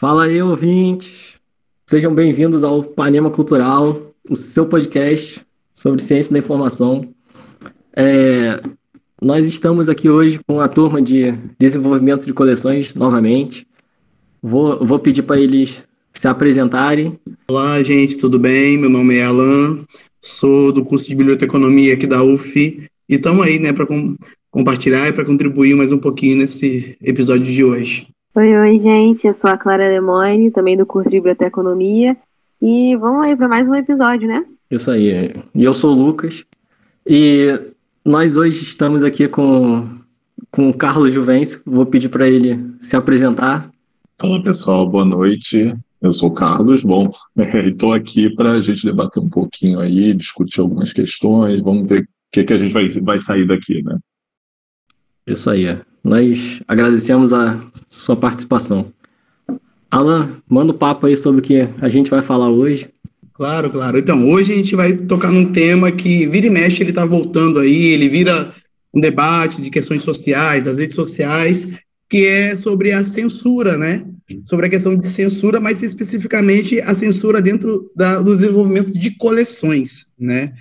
Fala aí, ouvintes! Sejam bem-vindos ao Panema Cultural, o seu podcast sobre ciência da informação. É, nós estamos aqui hoje com a turma de desenvolvimento de coleções novamente. Vou, vou pedir para eles se apresentarem. Olá, gente, tudo bem? Meu nome é Alan, sou do curso de Biblioteconomia aqui da UF e estamos aí, né, para com, compartilhar e para contribuir mais um pouquinho nesse episódio de hoje. Oi, oi, gente, eu sou a Clara Lemoine, também do curso de Biblioteconomia e vamos aí para mais um episódio, né? Isso aí. E eu sou o Lucas e nós hoje estamos aqui com, com o Carlos Juvencio. Vou pedir para ele se apresentar. Fala pessoal, boa noite. Eu sou o Carlos, bom, estou aqui para a gente debater um pouquinho aí, discutir algumas questões, vamos ver o que, que a gente vai, vai sair daqui, né? Isso aí. Nós agradecemos a sua participação. Alan, manda o um papo aí sobre o que a gente vai falar hoje. Claro, claro. Então, hoje a gente vai tocar num tema que vira e mexe, ele está voltando aí, ele vira um debate de questões sociais, das redes sociais, que é sobre a censura, né? Sobre a questão de censura, mas especificamente a censura dentro da, do desenvolvimento de coleções, né?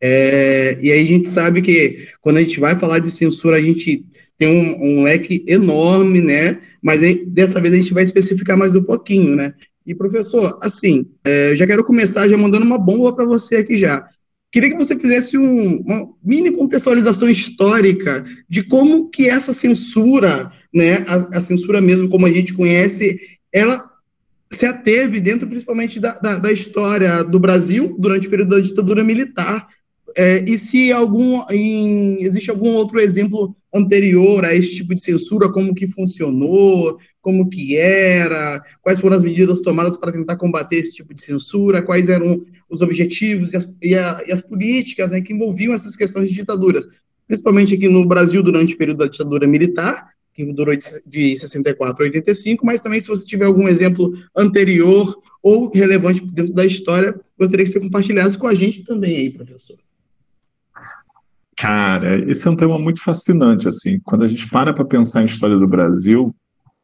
É, e aí a gente sabe que quando a gente vai falar de censura, a gente tem um, um leque enorme, né? Mas aí, dessa vez a gente vai especificar mais um pouquinho, né? E professor, assim, é, já quero começar já mandando uma bomba para você aqui já. Queria que você fizesse um, uma mini contextualização histórica de como que essa censura, né, a, a, censura mesmo como a gente conhece, ela se ateve dentro principalmente da, da, da história do Brasil durante o período da ditadura militar. É, e se algum, em, existe algum outro exemplo anterior a esse tipo de censura, como que funcionou, como que era, quais foram as medidas tomadas para tentar combater esse tipo de censura, quais eram os objetivos e as, e a, e as políticas né, que envolviam essas questões de ditaduras, principalmente aqui no Brasil durante o período da ditadura militar, que durou de 64 a 85, mas também se você tiver algum exemplo anterior ou relevante dentro da história, gostaria que você compartilhasse com a gente também aí, professor. Cara, esse é um tema muito fascinante, assim. Quando a gente para para pensar em história do Brasil,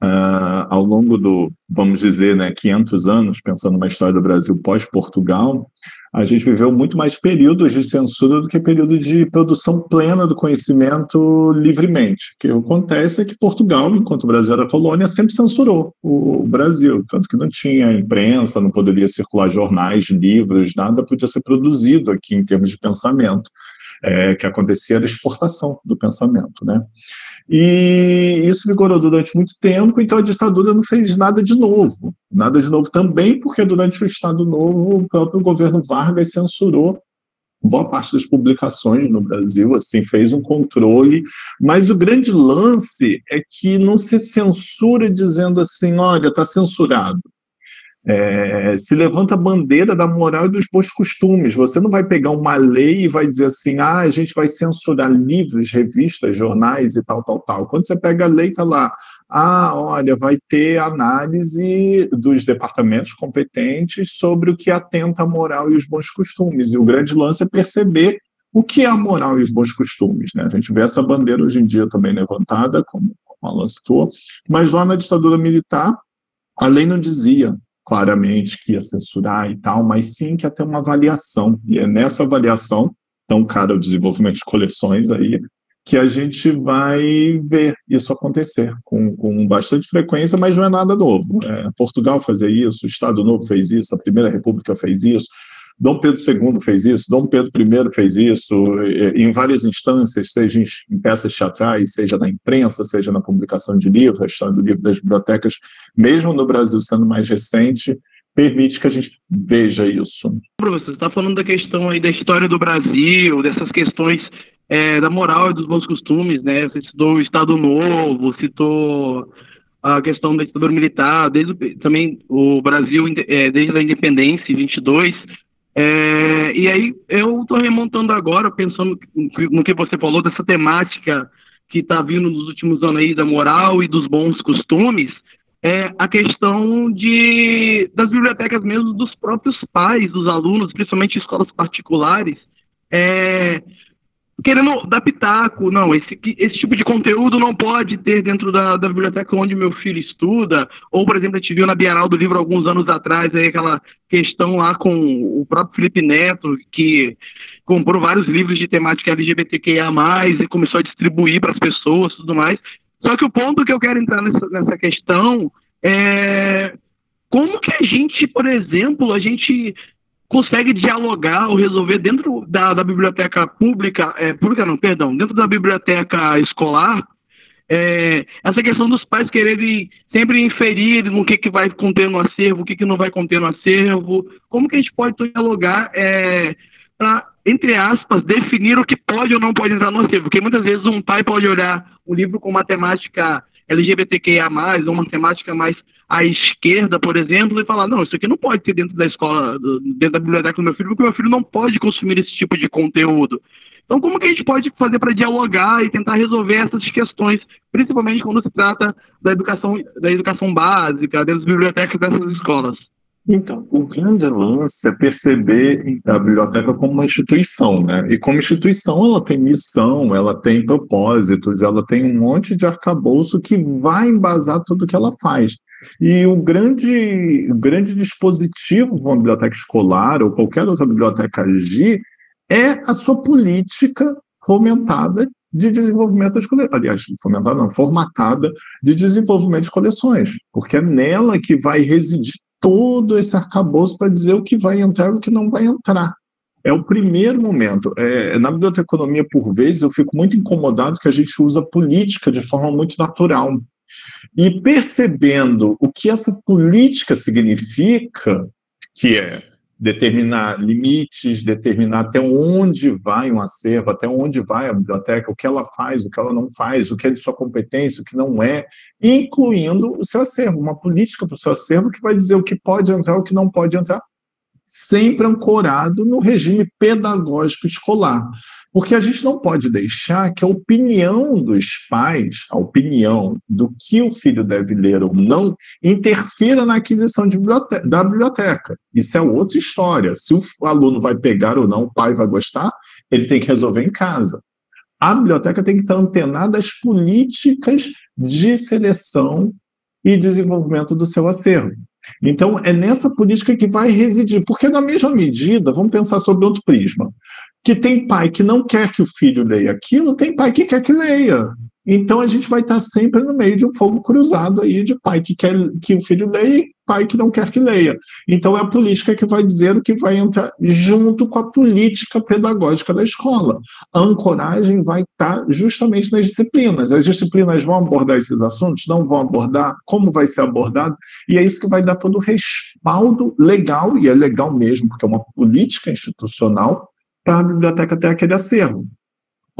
uh, ao longo do, vamos dizer, né, 500 anos, pensando na história do Brasil pós-Portugal, a gente viveu muito mais períodos de censura do que período de produção plena do conhecimento livremente. O que acontece é que Portugal, enquanto o Brasil era colônia, sempre censurou o Brasil, tanto que não tinha imprensa, não poderia circular jornais, livros, nada podia ser produzido aqui em termos de pensamento é, que acontecia era exportação do pensamento, né? E isso vigorou durante muito tempo, então a ditadura não fez nada de novo. Nada de novo também, porque durante o Estado Novo, o próprio governo Vargas censurou boa parte das publicações no Brasil, assim, fez um controle, mas o grande lance é que não se censura dizendo assim, olha, está censurado é, se levanta a bandeira da moral e dos bons costumes. Você não vai pegar uma lei e vai dizer assim, ah, a gente vai censurar livros, revistas, jornais e tal, tal, tal. Quando você pega a lei, está lá, ah, olha, vai ter análise dos departamentos competentes sobre o que atenta à moral e os bons costumes. E o grande lance é perceber o que é a moral e os bons costumes. Né? A gente vê essa bandeira hoje em dia também levantada, como, como a Alan citou, mas lá na ditadura militar, a lei não dizia claramente que ia censurar e tal, mas sim que ia ter uma avaliação. E é nessa avaliação, tão cara o desenvolvimento de coleções aí, que a gente vai ver isso acontecer com, com bastante frequência, mas não é nada novo. É, Portugal fazia isso, o Estado Novo fez isso, a Primeira República fez isso, Dom Pedro II fez isso, Dom Pedro I fez isso, em várias instâncias, seja em peças teatrais, seja na imprensa, seja na publicação de livros, a história do livro das bibliotecas, mesmo no Brasil sendo mais recente, permite que a gente veja isso. Professor, você está falando da questão aí da história do Brasil, dessas questões é, da moral e dos bons costumes, né? Você citou o Estado Novo, citou a questão da ditadura militar, desde também o Brasil, é, desde a independência, em 22, é, e aí eu estou remontando agora, pensando no que você falou dessa temática que está vindo nos últimos anos aí da moral e dos bons costumes, é a questão de das bibliotecas mesmo dos próprios pais dos alunos, principalmente escolas particulares, é, querendo dar pitaco. Não, esse, esse tipo de conteúdo não pode ter dentro da, da biblioteca onde meu filho estuda. Ou, por exemplo, a gente viu na Bienal do Livro alguns anos atrás aí aquela questão lá com o próprio Felipe Neto, que comprou vários livros de temática LGBTQIA+, e começou a distribuir para as pessoas tudo mais. Só que o ponto que eu quero entrar nessa, nessa questão é como que a gente, por exemplo, a gente consegue dialogar ou resolver dentro da, da biblioteca pública, é, pública não, perdão, dentro da biblioteca escolar, é, essa questão dos pais quererem sempre inferir no que, que vai conter no acervo, o que, que não vai conter no acervo, como que a gente pode dialogar é, para, entre aspas, definir o que pode ou não pode entrar no acervo, porque muitas vezes um pai pode olhar um livro com matemática LGBTQIA+, ou uma temática mais à esquerda, por exemplo, e falar, não, isso aqui não pode ter dentro da escola, dentro da biblioteca do meu filho, porque meu filho não pode consumir esse tipo de conteúdo. Então, como que a gente pode fazer para dialogar e tentar resolver essas questões, principalmente quando se trata da educação, da educação básica, das bibliotecas dessas escolas? Então, o grande lance é perceber a biblioteca como uma instituição, né? E como instituição, ela tem missão, ela tem propósitos, ela tem um monte de arcabouço que vai embasar tudo que ela faz. E o grande, o grande dispositivo de uma biblioteca escolar ou qualquer outra biblioteca agir é a sua política fomentada de desenvolvimento das coleções. Aliás, fomentada não, formatada de desenvolvimento de coleções, porque é nela que vai residir todo esse arcabouço para dizer o que vai entrar e o que não vai entrar. É o primeiro momento. É, na biblioteconomia, por vezes, eu fico muito incomodado que a gente usa política de forma muito natural. E percebendo o que essa política significa, que é determinar limites, determinar até onde vai um acervo, até onde vai a biblioteca, o que ela faz, o que ela não faz, o que é de sua competência, o que não é, incluindo o seu acervo, uma política para o seu acervo que vai dizer o que pode entrar, o que não pode entrar, sempre ancorado no regime pedagógico escolar. Porque a gente não pode deixar que a opinião dos pais, a opinião do que o filho deve ler ou não, interfira na aquisição biblioteca, da biblioteca. Isso é outra história. Se o aluno vai pegar ou não, o pai vai gostar, ele tem que resolver em casa. A biblioteca tem que estar antenada às políticas de seleção e desenvolvimento do seu acervo. Então, é nessa política que vai residir, porque, na mesma medida, vamos pensar sobre outro prisma, que tem pai que não quer que o filho leia aquilo, tem pai que quer que leia. Então a gente vai estar sempre no meio de um fogo cruzado aí de pai que quer que o filho leia e pai que não quer que leia. Então é a política que vai dizer o que vai entrar junto com a política pedagógica da escola. A ancoragem vai estar justamente nas disciplinas. As disciplinas vão abordar esses assuntos, não vão abordar, como vai ser abordado, e é isso que vai dar todo o respaldo legal, e é legal mesmo, porque é uma política institucional para a biblioteca ter aquele acervo.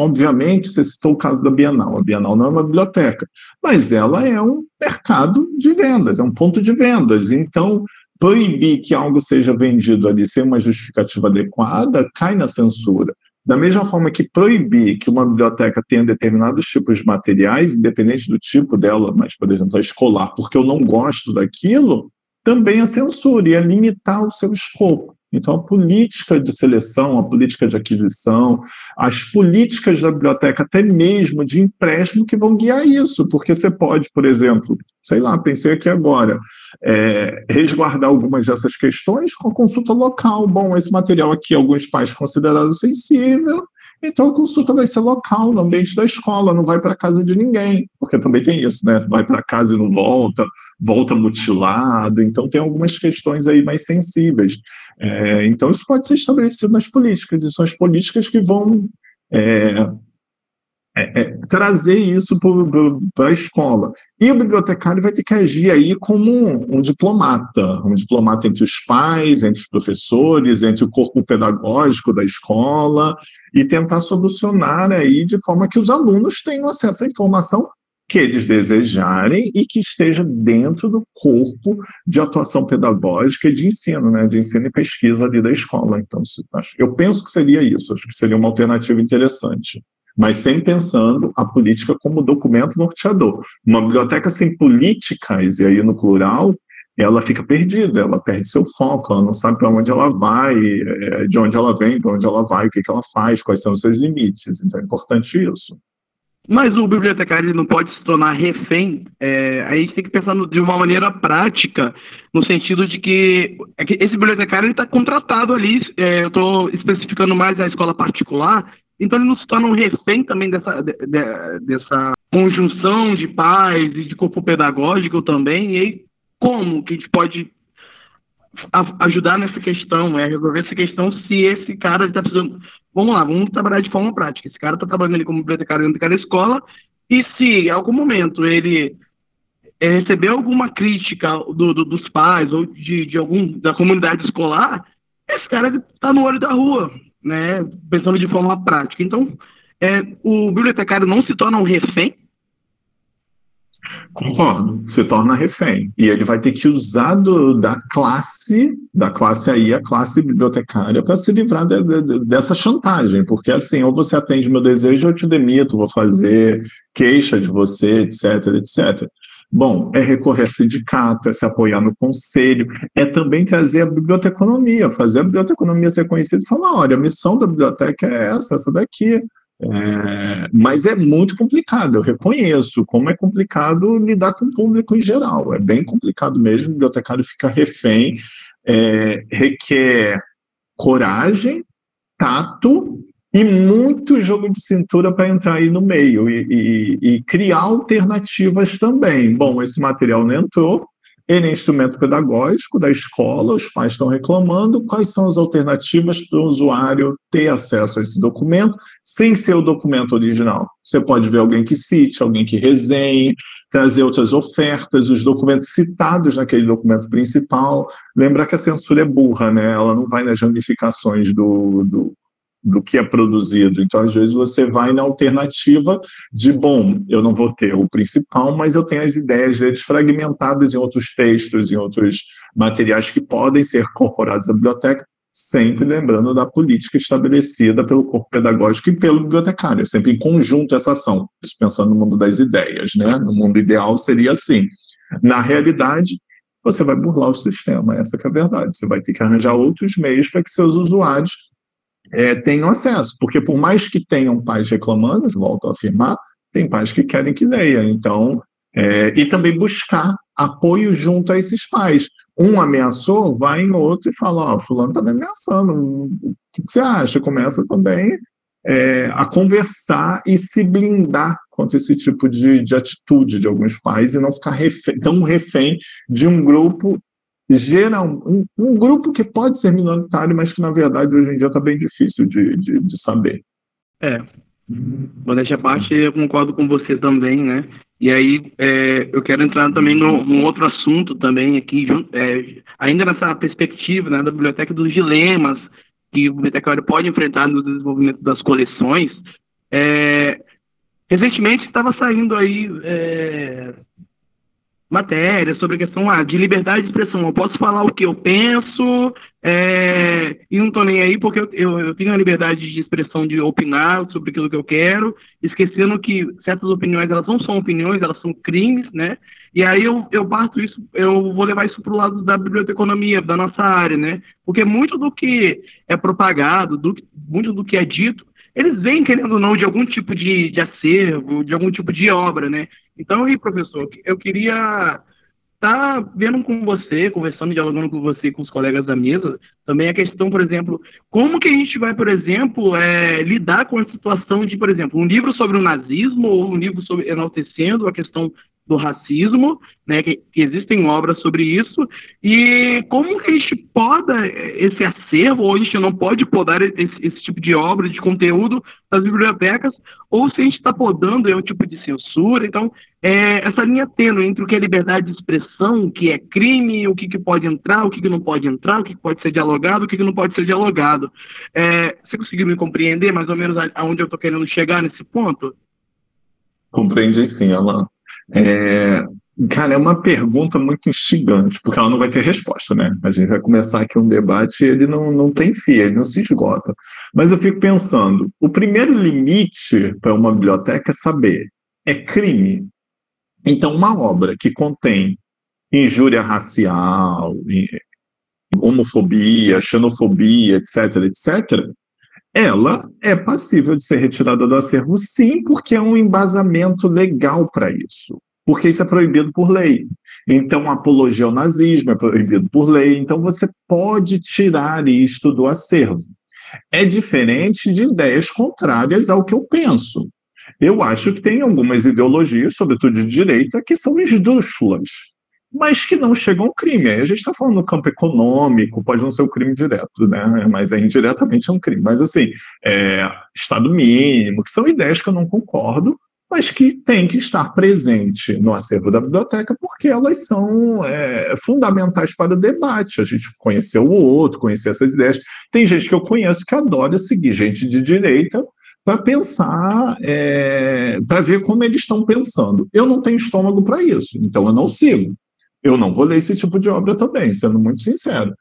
Obviamente, você citou o caso da Bienal. A Bienal não é uma biblioteca, mas ela é um mercado de vendas, é um ponto de vendas. Então, proibir que algo seja vendido ali sem uma justificativa adequada cai na censura. Da mesma forma que proibir que uma biblioteca tenha determinados tipos de materiais, independente do tipo dela, mas, por exemplo, a escolar, porque eu não gosto daquilo, também é censura e é limitar o seu escopo. Então, a política de seleção, a política de aquisição, as políticas da biblioteca, até mesmo de empréstimo, que vão guiar isso, porque você pode, por exemplo, sei lá, pensei aqui agora, é, resguardar algumas dessas questões com a consulta local. Bom, esse material aqui, alguns pais consideraram sensível, então a consulta vai ser local, no ambiente da escola, não vai para casa de ninguém, porque também tem isso, né? Vai para casa e não volta, volta mutilado, então tem algumas questões aí mais sensíveis. É, então isso pode ser estabelecido nas políticas, e são as políticas que vão é, é, é, trazer isso para a escola. E o bibliotecário vai ter que agir aí como um, um, diplomata, um diplomata entre os pais, entre os professores, entre o corpo pedagógico da escola, e tentar solucionar aí de forma que os alunos tenham acesso à informação que eles desejarem e que esteja dentro do corpo de atuação pedagógica e de ensino, né, de ensino e pesquisa ali da escola. Então, eu penso que seria isso, acho que seria uma alternativa interessante mas sempre pensando a política como documento norteador. Uma biblioteca sem políticas, e aí no plural, ela fica perdida, ela perde seu foco, ela não sabe para onde ela vai, é, de onde ela vem, para onde ela vai, o que, que ela faz, quais são os seus limites. Então é importante isso. Mas o bibliotecário não pode se tornar refém. É, a gente tem que pensar no, de uma maneira prática, no sentido de que, é que esse bibliotecário está contratado ali. É, eu estou especificando mais a escola particular, então ele não se torna um refém também dessa, de, de, dessa conjunção de pais e de corpo pedagógico também. E aí, como que a gente pode ajudar nessa questão, é resolver essa questão se esse cara está precisando. Vamos lá, vamos trabalhar de forma prática. Esse cara está trabalhando ali como bibliotecário dentro daquela escola, e se em algum momento ele é, recebeu alguma crítica do, do, dos pais ou de, de algum da comunidade escolar, esse cara está no olho da rua, né? Pensando de forma prática. Então, é, o bibliotecário não se torna um refém Concordo, se torna refém. E ele vai ter que usar do, da classe, da classe aí, a classe bibliotecária, para se livrar de, de, dessa chantagem, porque assim, ou você atende meu desejo, eu te demito, vou fazer queixa de você, etc, etc. Bom, é recorrer a sindicato, é se apoiar no conselho, é também trazer a biblioteconomia, fazer a biblioteconomia ser conhecida e falar: olha, a missão da biblioteca é essa, essa daqui. É, mas é muito complicado, eu reconheço como é complicado lidar com o público em geral. É bem complicado mesmo, o bibliotecário fica refém, é, requer coragem, tato e muito jogo de cintura para entrar aí no meio e, e, e criar alternativas também. Bom, esse material não entrou, ele é instrumento pedagógico da escola, os pais estão reclamando. Quais são as alternativas para o usuário ter acesso a esse documento sem ser o documento original? Você pode ver alguém que cite, alguém que resenhe, trazer outras ofertas, os documentos citados naquele documento principal. Lembrar que a censura é burra, né? Ela não vai nas ramificações do, do do que é produzido. Então, às vezes, você vai na alternativa de, bom, eu não vou ter o principal, mas eu tenho as ideias deles fragmentadas em outros textos, em outros materiais que podem ser incorporados à biblioteca, sempre lembrando da política estabelecida pelo corpo pedagógico e pelo bibliotecário, é sempre em conjunto essa ação, pensando no mundo das ideias, né? No mundo ideal seria assim. Na realidade, você vai burlar o sistema, essa é a verdade. Você vai ter que arranjar outros meios para que seus usuários é, tenham acesso, porque por mais que tenham pais reclamando, volto a afirmar, tem pais que querem que leia. Então, é, e também buscar apoio junto a esses pais. Um ameaçou, vai em outro e fala: Ó, oh, Fulano está me ameaçando, o que, você acha? Começa também é, a conversar e se blindar contra esse tipo de, de atitude de alguns pais e não ficar refém, tão refém de um grupo geral, um, um, grupo que pode ser minoritário, mas que na verdade hoje em dia está bem difícil de, de, de, saber. É. Modéstia à parte, eu concordo com você também, né? E aí é, eu quero entrar também no, num outro assunto também aqui, é, ainda nessa perspectiva né, da biblioteca dos dilemas que o bibliotecário pode enfrentar no desenvolvimento das coleções. É, recentemente estava saindo aí é, matéria sobre a questão ah, de liberdade de expressão. Eu posso falar o que eu penso é, e não estou nem aí porque eu, eu, eu, tenho a liberdade de expressão de opinar sobre aquilo que eu quero, esquecendo que certas opiniões elas não são opiniões, elas são crimes, né? E aí eu, eu parto isso, eu vou levar isso para o lado da biblioteconomia, da nossa área, né? Porque muito do que é propagado, do, muito do que é dito, eles vêm, querendo ou não, de algum tipo de, de acervo, de algum tipo de obra, né? Então, aí, professor, eu queria estar tá vendo com você, conversando, dialogando com você e com os colegas da mesa, também a questão, por exemplo, como que a gente vai, por exemplo, é, lidar com a situação de, por exemplo, um livro sobre o nazismo ou um livro sobre enaltecendo a questão do racismo, né, que, que, existem obras sobre isso, e como que a gente poda esse acervo, ou a gente não pode podar esse, esse tipo de obra, de conteúdo das bibliotecas, ou se a gente está podando é um tipo de censura, então, é, essa linha tênue entre o que é liberdade de expressão, o que é crime, o que, que pode entrar, o que, que não pode entrar, o que, que pode ser dialogado, o que, que não pode ser dialogado. É, você conseguiu me compreender mais ou menos aonde eu estou querendo chegar nesse ponto? Compreendi sim, Alan. É, cara, é uma pergunta muito instigante, porque ela não vai ter resposta, né? A gente vai começar aqui um debate e ele não, não tem fim, ele não se esgota. Mas eu fico pensando, o primeiro limite para uma biblioteca é saber, é crime. Então, uma obra que contém injúria racial, homofobia, xenofobia, etc., etc., ela é passível de ser retirada do acervo, sim, porque é um embasamento legal para isso. Porque isso é proibido por lei. Então, apologia ao nazismo é proibido por lei. Então, você pode tirar isto do acervo. É diferente de ideias contrárias ao que eu penso. Eu acho que tem algumas ideologias, sobretudo de direita, que são esdrúxulas mas que não chegam ao crime. Aí a gente está falando no campo econômico, pode não ser o um crime direto, né? Mas é, indiretamente é um crime. Mas assim, é, Estado mínimo, que são ideias que eu não concordo, mas que tem que estar presente no acervo da biblioteca, porque elas são é, fundamentais para o debate. A gente conhecer o outro, conhecer essas ideias. Tem gente que eu conheço que adora seguir gente de direita para pensar, é, para ver como eles estão pensando. Eu não tenho estômago para isso, então eu não sigo. Eu não vou ler esse tipo de obra também, sendo muito sincero.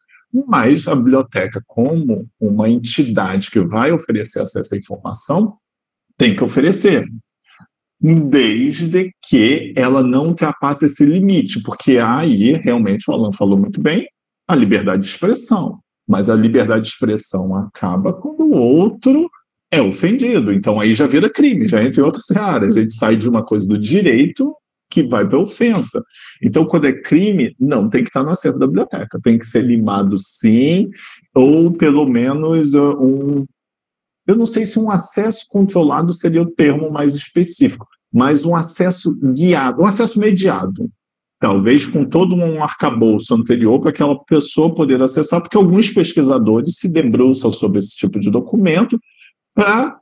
Mas a biblioteca, como uma entidade que vai oferecer acesso à informação, tem que oferecer, desde que ela não ultrapasse esse limite, porque aí, realmente, o Alan falou muito bem, a liberdade de expressão. Mas a liberdade de expressão acaba quando o outro é ofendido. Então aí já vira crime, já entra em outras áreas. A gente sai de uma coisa do direito que vai para ofensa. Então, quando é crime, não tem que estar no acervo da biblioteca, tem que ser limado sim, ou pelo menos uh, um. Eu não sei se um acesso controlado seria o termo mais específico, mas um acesso guiado, um acesso mediado. Talvez com todo um arcabouço anterior para aquela pessoa poder acessar, porque alguns pesquisadores se debruçam sobre esse tipo de documento para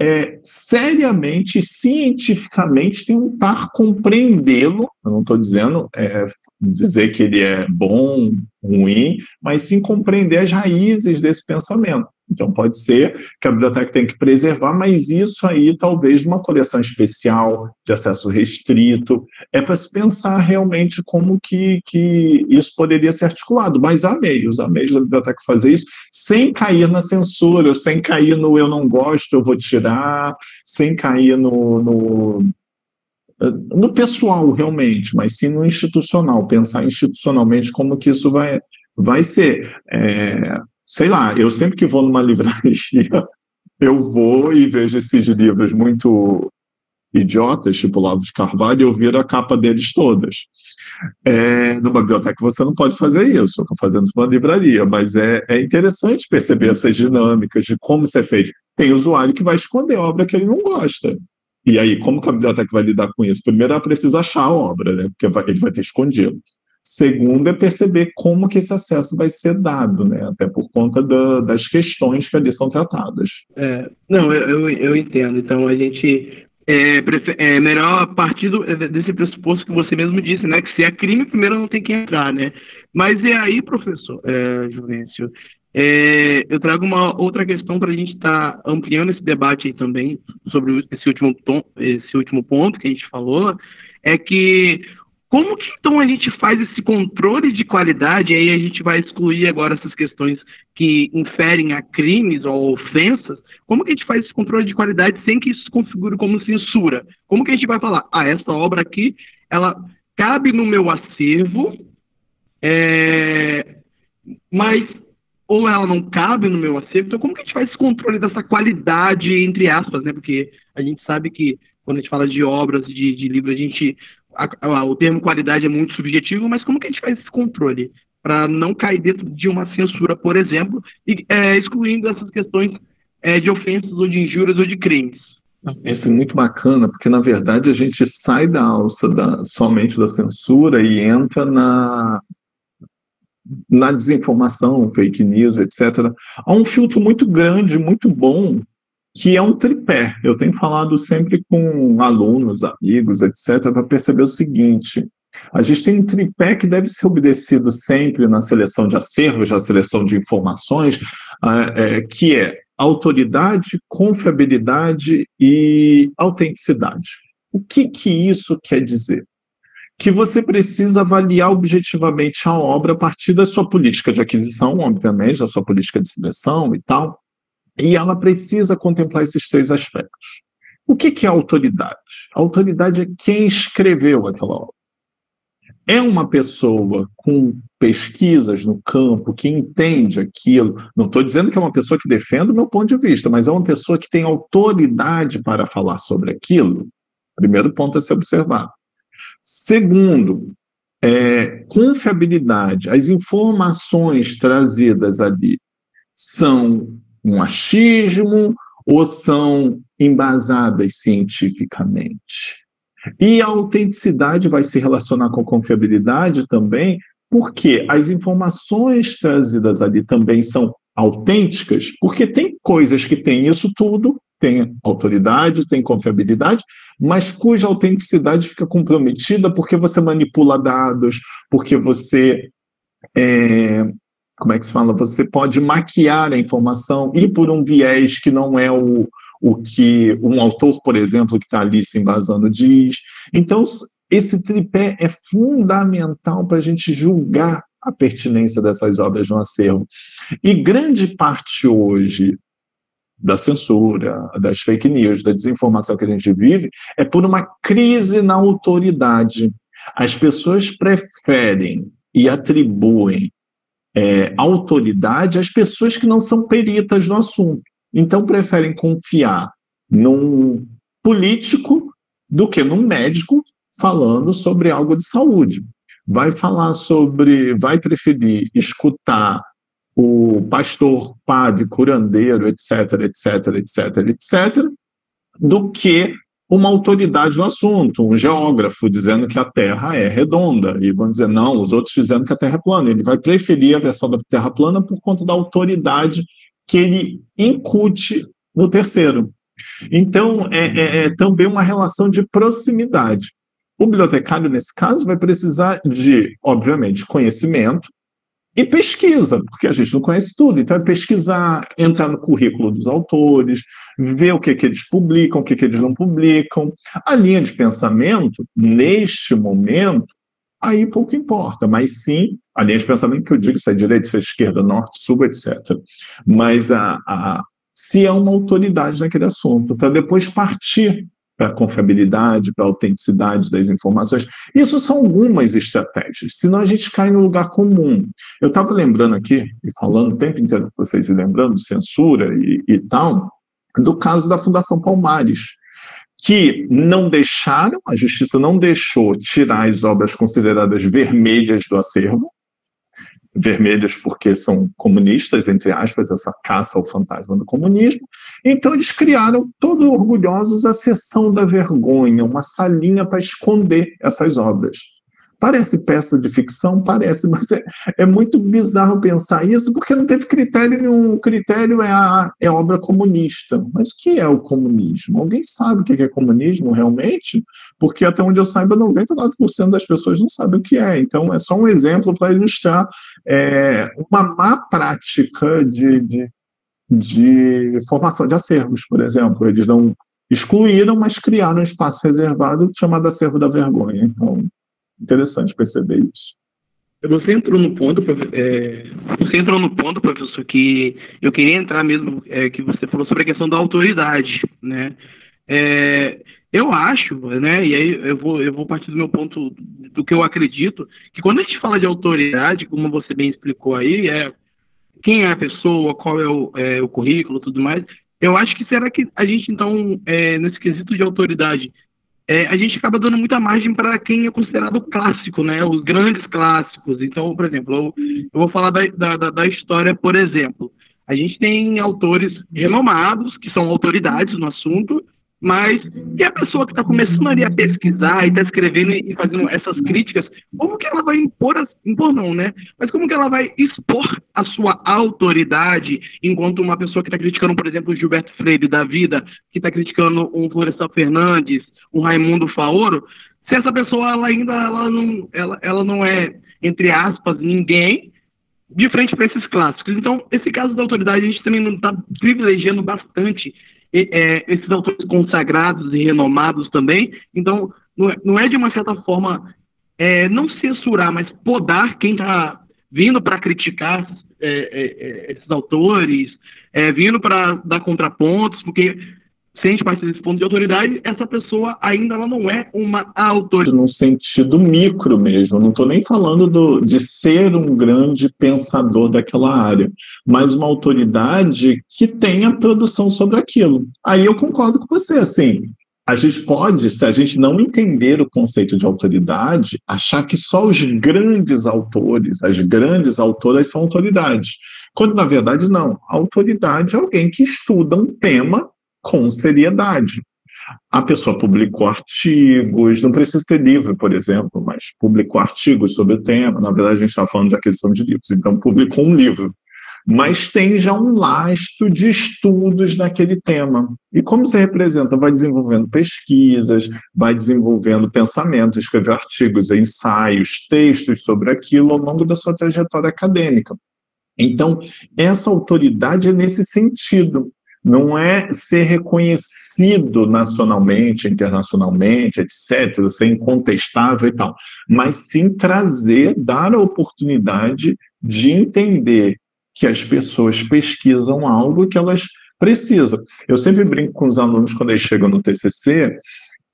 é, seriamente, cientificamente, tentar compreendê-lo. Eu não estou dizendo é, dizer que ele é bom, ruim, mas sim compreender as raízes desse pensamento. Então, pode ser que a biblioteca tenha que preservar, mas isso aí, talvez, numa coleção especial, de acesso restrito, é para se pensar realmente como que, que isso poderia ser articulado. Mas há meios, há meios da biblioteca fazer isso, sem cair na censura, sem cair no eu não gosto, eu vou tirar, sem cair no, no no pessoal realmente, mas sim no institucional, pensar institucionalmente como que isso vai, vai ser. É, sei lá, eu sempre que vou numa livraria, eu vou e vejo esses livros muito idiotas, tipo Lavo de Carvalho, e eu viro a capa deles todas. É, numa biblioteca você não pode fazer isso, eu estou fazendo isso numa livraria, mas é, é interessante perceber essas dinâmicas de como isso é feito. Tem usuário que vai esconder obra que ele não gosta. E aí, como que a biblioteca vai lidar com isso? Primeiro, ela precisa achar a obra, né? Porque vai, ele vai ter escondido. Segundo, é perceber como que esse acesso vai ser dado, né? Até por conta da, das questões que ali são tratadas. É, não, eu, eu entendo. Então, a gente é, é, melhor partir do, é, desse pressuposto que você mesmo disse, né? Que se é crime, primeiro não tem que entrar, né? Mas e aí, professor é, Juvencio, é, eu trago uma outra questão para a gente estar tá ampliando esse debate aí também sobre esse último, tom, esse último ponto que a gente falou, é que como que então a gente faz esse controle de qualidade? E aí a gente vai excluir agora essas questões que inferem a crimes ou ofensas. Como que a gente faz esse controle de qualidade sem que isso se configure como censura? Como que a gente vai falar, ah, essa obra aqui, ela cabe no meu acervo, é, mas ou ela não cabe no meu acervo. Então, como que a gente faz esse controle dessa qualidade, entre aspas, né? Porque a gente sabe que quando a gente fala de obras, de, de livros, a gente. A, o termo qualidade é muito subjetivo, mas como que a gente faz esse controle? Para não cair dentro de uma censura, por exemplo, e, é, excluindo essas questões é, de ofensas ou de injúrias ou de crimes. Isso é muito bacana, porque na verdade a gente sai da alça da, somente da censura e entra na, na desinformação, fake news, etc. Há um filtro muito grande, muito bom, que é um tripé. Eu tenho falado sempre com alunos, amigos, etc., para perceber o seguinte: a gente tem um tripé que deve ser obedecido sempre na seleção de acervos, na seleção de informações, é, que é autoridade, confiabilidade e autenticidade. O que, que isso quer dizer? que você precisa avaliar objetivamente a obra a partir da sua política de aquisição, obviamente, da sua política de seleção e tal, e ela precisa contemplar esses três aspectos. O que, que é autoridade? A autoridade é quem escreveu aquela obra. é uma pessoa com pesquisas no campo, que entende aquilo. Não estou dizendo que é uma pessoa que defende o meu ponto de vista, mas é uma pessoa que tem autoridade para falar sobre aquilo. Primeiro ponto a se observar. Segundo, é, confiabilidade. As informações trazidas ali são um achismo ou são embasadas cientificamente? E a autenticidade vai se relacionar com confiabilidade também, porque as informações trazidas ali também são autênticas, porque tem coisas que têm isso tudo, tem autoridade, tem confiabilidade, mas cuja autenticidade fica comprometida porque você manipula dados, porque você é, como é que se fala? Você pode maquiar a informação e por um viés que não é o, o que um autor, por exemplo, que está ali se embasando diz. Então, esse tripé é fundamental para a gente julgar a pertinência dessas obras no acervo. E grande parte hoje da censura, das fake news, da desinformação que a gente vive, é por uma crise na autoridade. As pessoas preferem e atribuem é, autoridade às pessoas que não são peritas no assunto. Então, preferem confiar num político do que num médico falando sobre algo de saúde. Vai falar sobre, vai preferir escutar o pastor, padre, curandeiro, etc, etc, etc, etc, do que uma autoridade no assunto, um geógrafo dizendo que a Terra é redonda, e vão dizer não, os outros dizendo que a Terra é plana. Ele vai preferir a versão da Terra plana por conta da autoridade que ele incute no terceiro. Então, é, é, é também uma relação de proximidade. O bibliotecário, nesse caso, vai precisar de, obviamente, conhecimento, e pesquisa, porque a gente não conhece tudo. Então, é pesquisar, entrar no currículo dos autores, ver o que, que eles publicam, o que, que eles não publicam. A linha de pensamento, neste momento, aí pouco importa, mas sim a linha de pensamento que eu digo se é direita, se é esquerda, norte, sul, etc. Mas a, a, se é uma autoridade naquele assunto, para depois partir para a confiabilidade, para a autenticidade das informações. Isso são algumas estratégias, senão a gente cai no lugar comum. Eu estava lembrando aqui, e falando o tempo inteiro com vocês, e lembrando censura e, e tal, do caso da Fundação Palmares, que não deixaram, a justiça não deixou tirar as obras consideradas vermelhas do acervo, vermelhas porque são comunistas, entre aspas, essa caça ao fantasma do comunismo. Então eles criaram, todos orgulhosos, a sessão da vergonha, uma salinha para esconder essas obras. Parece peça de ficção? Parece, mas é, é, muito bizarro pensar isso, porque não teve critério nenhum. O critério é a, é obra comunista. Mas o que é o comunismo? Alguém sabe o que é comunismo realmente? Porque, até onde eu saiba, 99% das pessoas não sabem o que é. Então, é só um exemplo para ilustrar é, uma má prática de, de, de formação de acervos, por exemplo. Eles não excluíram, mas criaram um espaço reservado chamado acervo da vergonha. Então, interessante perceber isso. Você entrou no ponto, é, você entrou no ponto, professor, que eu queria entrar mesmo, é, que você falou sobre a questão da autoridade, né? É, eu acho, né, e aí eu vou, eu vou partir do meu ponto, do que eu acredito, que quando a gente fala de autoridade, como você bem explicou aí, é quem é a pessoa, qual é o, é, o currículo, tudo mais, eu acho que será que a gente, então, é, nesse quesito de autoridade, é, a gente acaba dando muita margem para quem é considerado clássico, né? Os grandes clássicos. Então, por exemplo, eu, eu vou falar da, da, da, história, por exemplo. A gente tem autores renomados, que são autoridades no assunto, mas e a pessoa que está começando ali a pesquisar e está escrevendo e fazendo essas críticas, como que ela vai impor, as, impor não, né? Mas como que ela vai expor a sua autoridade enquanto uma pessoa que está criticando, por exemplo, o Gilberto Freire da vida, que está criticando um Florestal Fernandes, um Raimundo Faoro, se essa pessoa ela ainda ela não, ela, ela não é, entre aspas, ninguém, de frente para esses clássicos. Então, esse caso da autoridade, a gente também não está privilegiando bastante é, esses autores consagrados e renomados também. Então, não é, não é de uma certa forma é, não censurar, mas podar quem está vindo para criticar é, é, esses autores, vindo para dar contrapontos, porque se a gente parte desse ponto de autoridade, essa pessoa ainda ela não é uma autoridade. Num sentido micro mesmo, não estou nem falando do, de ser um grande pensador daquela área, mas uma autoridade que tenha produção sobre aquilo. Aí eu concordo com você, assim, a gente pode, se a gente não entender o conceito de autoridade, achar que só os grandes autores, as grandes autoras são autoridades. Quando, na verdade, não. A autoridade é alguém que estuda um tema com seriedade. A pessoa publicou artigos, não precisa ter livro, por exemplo, mas publicou artigos sobre o tema. Na verdade, a gente está falando de aquisição de livros, então publicou um livro mas tem já um lastro de estudos naquele tema. E como se representa? Vai desenvolvendo pesquisas, vai desenvolvendo pensamentos, escreveu artigos, ensaios, textos sobre aquilo ao longo da sua trajetória acadêmica. Então, essa autoridade é nesse sentido. Não é ser reconhecido nacionalmente, internacionalmente, etc., ser incontestável e tal, mas sim trazer, dar a oportunidade de entender que as pessoas pesquisam algo que elas precisam. Eu sempre brinco com os alunos quando eles chegam no TCC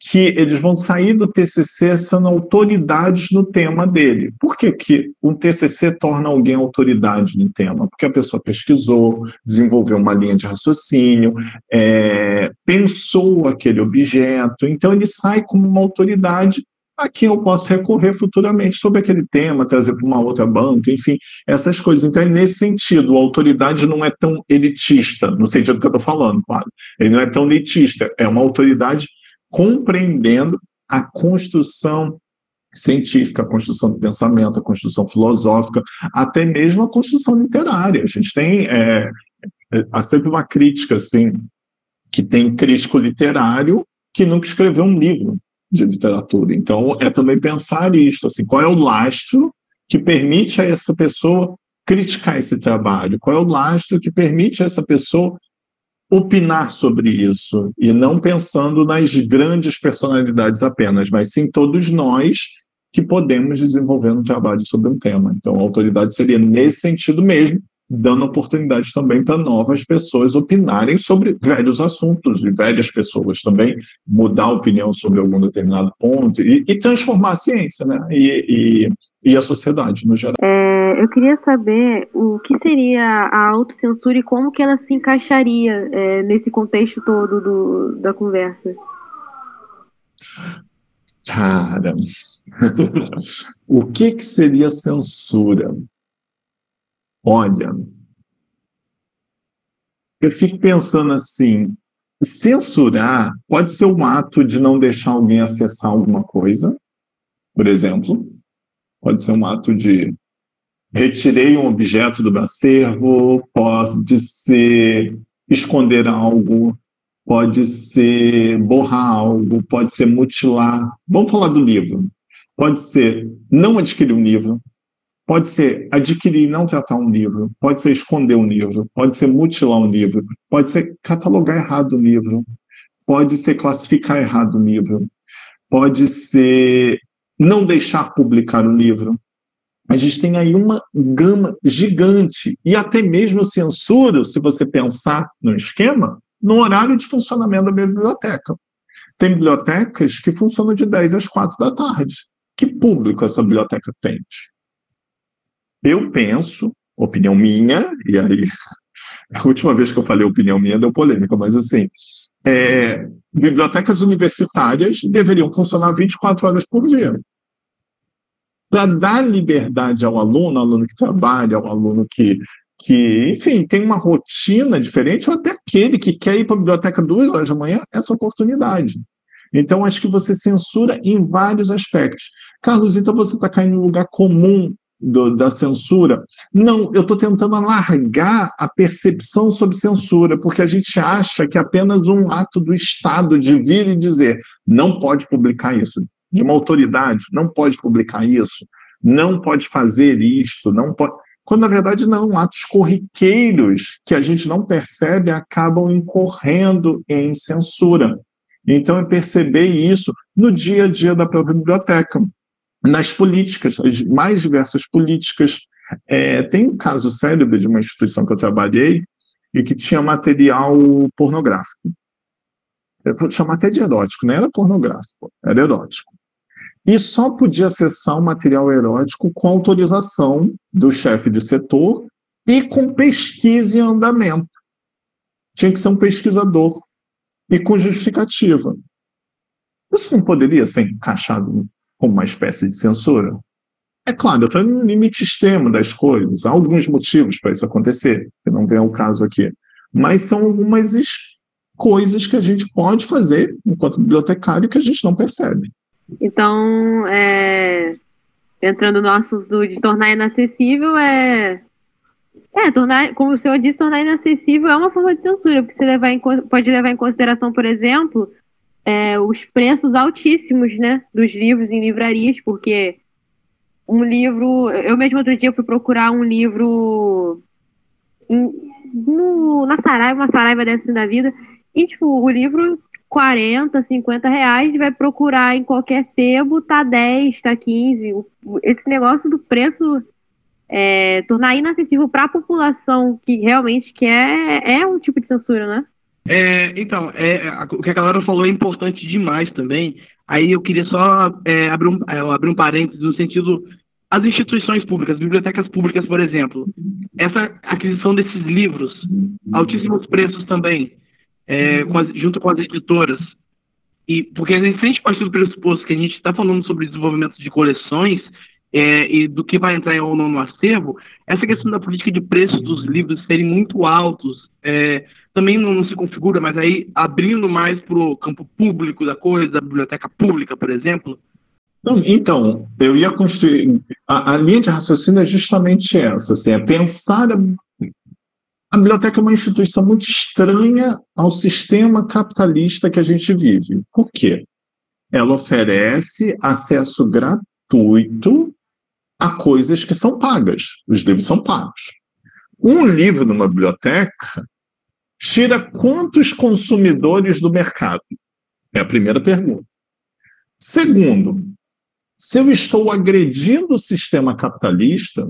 que eles vão sair do TCC sendo autoridades no tema dele. Por que, que um TCC torna alguém autoridade no tema? Porque a pessoa pesquisou, desenvolveu uma linha de raciocínio, é, pensou aquele objeto, então ele sai como uma autoridade a quem eu posso recorrer futuramente sobre aquele tema, trazer para uma outra banca, enfim, essas coisas. Então, é nesse sentido, a autoridade não é tão elitista, no sentido que eu estou falando, claro. Ele não é tão elitista, é uma autoridade compreendendo a construção científica, a construção do pensamento, a construção filosófica, até mesmo a construção literária. A gente tem é, é, há sempre uma crítica assim que tem crítico literário que nunca escreveu um livro de literatura. Então, é também pensar isso, assim, qual é o lastro que permite a essa pessoa criticar esse trabalho? Qual é o lastro que permite a essa pessoa opinar sobre isso? E não pensando nas grandes personalidades apenas, mas sim todos nós que podemos desenvolver um trabalho sobre um tema. Então, a autoridade seria nesse sentido mesmo, dando oportunidade também para novas pessoas opinarem sobre velhos assuntos e velhas pessoas também mudar a opinião sobre algum determinado ponto e, e transformar a ciência né? e, e, e, a sociedade no geral. É, eu queria saber o que seria a autocensura e como que ela se encaixaria é, nesse contexto todo do, da conversa. Cara, o que, que seria censura? Olha, eu fico pensando assim: censurar pode ser um ato de não deixar alguém acessar alguma coisa, por exemplo, pode ser um ato de retirei um objeto do acervo, pode ser esconder algo, pode ser borrar algo, pode ser mutilar. Vamos falar do livro. Pode ser não adquirir um livro, Pode ser adquirir e não tratar um livro, pode ser esconder um livro, pode ser mutilar um livro, pode ser catalogar errado o livro, pode ser classificar errado o livro, pode ser não deixar publicar o livro. A gente tem aí uma gama gigante e até mesmo censura, se você pensar no esquema, no horário de funcionamento da biblioteca. Tem bibliotecas que funcionam de 10 às 4 da tarde. Que público essa biblioteca tem? Eu penso, opinião minha, e aí a última vez que eu falei opinião minha deu polêmica, mas assim, é, bibliotecas universitárias deveriam funcionar 24 horas por dia. Para dar liberdade ao aluno, ao aluno que trabalha, ao aluno que, que, enfim, tem uma rotina diferente, ou até aquele que quer ir para a biblioteca duas horas da manhã, essa oportunidade. Então, acho que você censura em vários aspectos. Carlos, então você está caindo no lugar comum do, da censura. Não, eu estou tentando alargar a percepção sobre censura, porque a gente acha que é apenas um ato do Estado de vir e dizer não pode publicar isso, de uma autoridade, não pode publicar isso, não pode fazer isto, não pode. Quando na verdade não, atos corriqueiros que a gente não percebe acabam incorrendo em censura. Então é perceber isso no dia a dia da própria biblioteca nas políticas, as mais diversas políticas. É, tem um caso célebre de uma instituição que eu trabalhei e que tinha material pornográfico. eu vou chamar até de erótico, não era pornográfico, era erótico. E só podia acessar o material erótico com autorização do chefe de setor e com pesquisa em andamento. Tinha que ser um pesquisador e com justificativa. Isso não poderia ser encaixado como uma espécie de censura? É claro, estou no limite extremo das coisas. Há alguns motivos para isso acontecer, que não vem ao caso aqui. Mas são algumas coisas que a gente pode fazer enquanto bibliotecário que a gente não percebe. Então, é, entrando no assunto de tornar inacessível, é. É, tornar, como o senhor disse, tornar inacessível é uma forma de censura, porque você levar em, pode levar em consideração, por exemplo, é, os preços altíssimos né, dos livros em livrarias, porque um livro. Eu mesmo outro dia fui procurar um livro em, no, na Saraiva, uma Saraiva dessa da vida, e tipo, o livro 40, 50 reais, vai procurar em qualquer sebo, tá 10, tá 15. Esse negócio do preço é, tornar inacessível para a população que realmente quer é um tipo de censura, né? É, então, é, o que a galera falou é importante demais também. Aí eu queria só é, abrir, um, é, abrir um parênteses no sentido as instituições públicas, bibliotecas públicas, por exemplo, essa aquisição desses livros, altíssimos preços também, é, com as, junto com as editoras, e porque a gente parte do pressuposto que a gente está falando sobre desenvolvimento de coleções é, e do que vai entrar ou não no acervo, essa questão da política de preço dos livros serem muito altos é, também não, não, se configura, mas aí abrindo mais para o campo público da coisa, da biblioteca pública, por exemplo, então, eu ia construir. A, a, linha de raciocínio é justamente essa: assim, é pensar. A, a biblioteca é uma instituição muito estranha ao sistema capitalista que a gente vive. Por quê? Ela oferece acesso gratuito a coisas que são pagas. Os livros são pagos. Um livro numa biblioteca tira quantos consumidores do mercado? É a primeira pergunta. Segundo, se eu estou agredindo o sistema capitalista,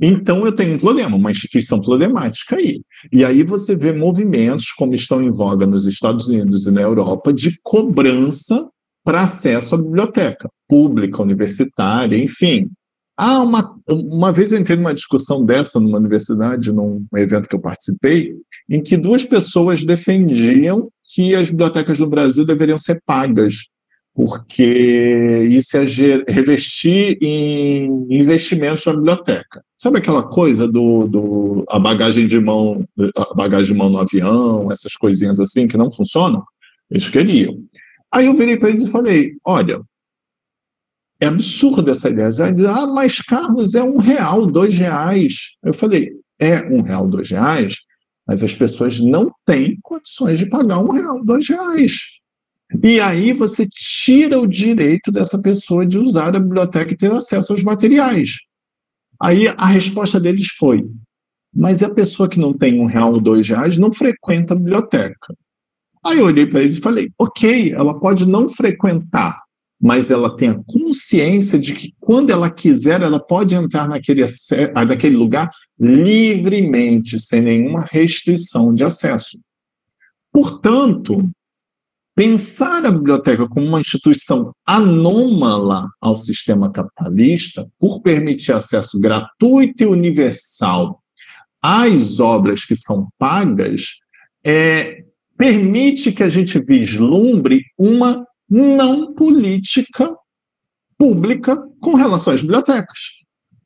então eu tenho um problema, uma instituição problemática aí. E aí você vê movimentos, como estão em voga nos Estados Unidos e na Europa, de cobrança para acesso à biblioteca pública, universitária, enfim. Ah, uma, uma vez eu entrei numa discussão dessa numa universidade, num evento que eu participei, em que duas pessoas defendiam que as bibliotecas do Brasil deveriam ser pagas porque isso é revestir em investimentos na biblioteca. Sabe aquela coisa do, do a bagagem de mão, a bagagem de mão no avião, essas coisinhas assim que não funcionam? Eles queriam. Aí eu virei para eles e falei: olha, é absurda essa ideia. Ah, mas Carlos, é um real, dois reais. Eu falei: é um real, dois reais, mas as pessoas não têm condições de pagar um real, dois reais. E aí você tira o direito dessa pessoa de usar a biblioteca e ter acesso aos materiais. Aí a resposta deles foi: mas a pessoa que não tem um real ou dois reais não frequenta a biblioteca. Aí eu olhei para eles e falei: ok, ela pode não frequentar, mas ela tem a consciência de que quando ela quiser, ela pode entrar naquele, naquele lugar livremente, sem nenhuma restrição de acesso. Portanto, Pensar a biblioteca como uma instituição anômala ao sistema capitalista, por permitir acesso gratuito e universal às obras que são pagas, é, permite que a gente vislumbre uma não política pública com relação às bibliotecas.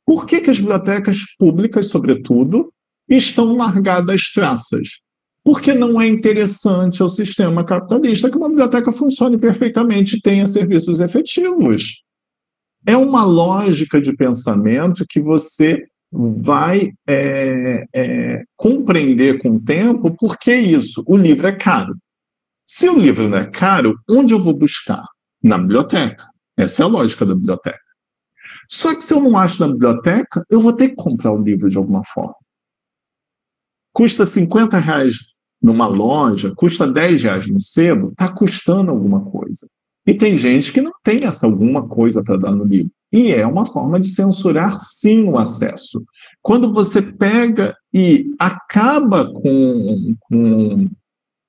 Por que, que as bibliotecas públicas, sobretudo, estão largadas traças? Porque não é interessante ao sistema capitalista que uma biblioteca funcione perfeitamente e tenha serviços efetivos. É uma lógica de pensamento que você vai é, é, compreender com o tempo por que isso. O livro é caro. Se o livro não é caro, onde eu vou buscar? Na biblioteca. Essa é a lógica da biblioteca. Só que se eu não acho na biblioteca, eu vou ter que comprar o livro de alguma forma. Custa 50 reais numa loja, custa 10 reais no sebo, está custando alguma coisa. E tem gente que não tem essa alguma coisa para dar no livro. E é uma forma de censurar, sim, o acesso. Quando você pega e acaba com, com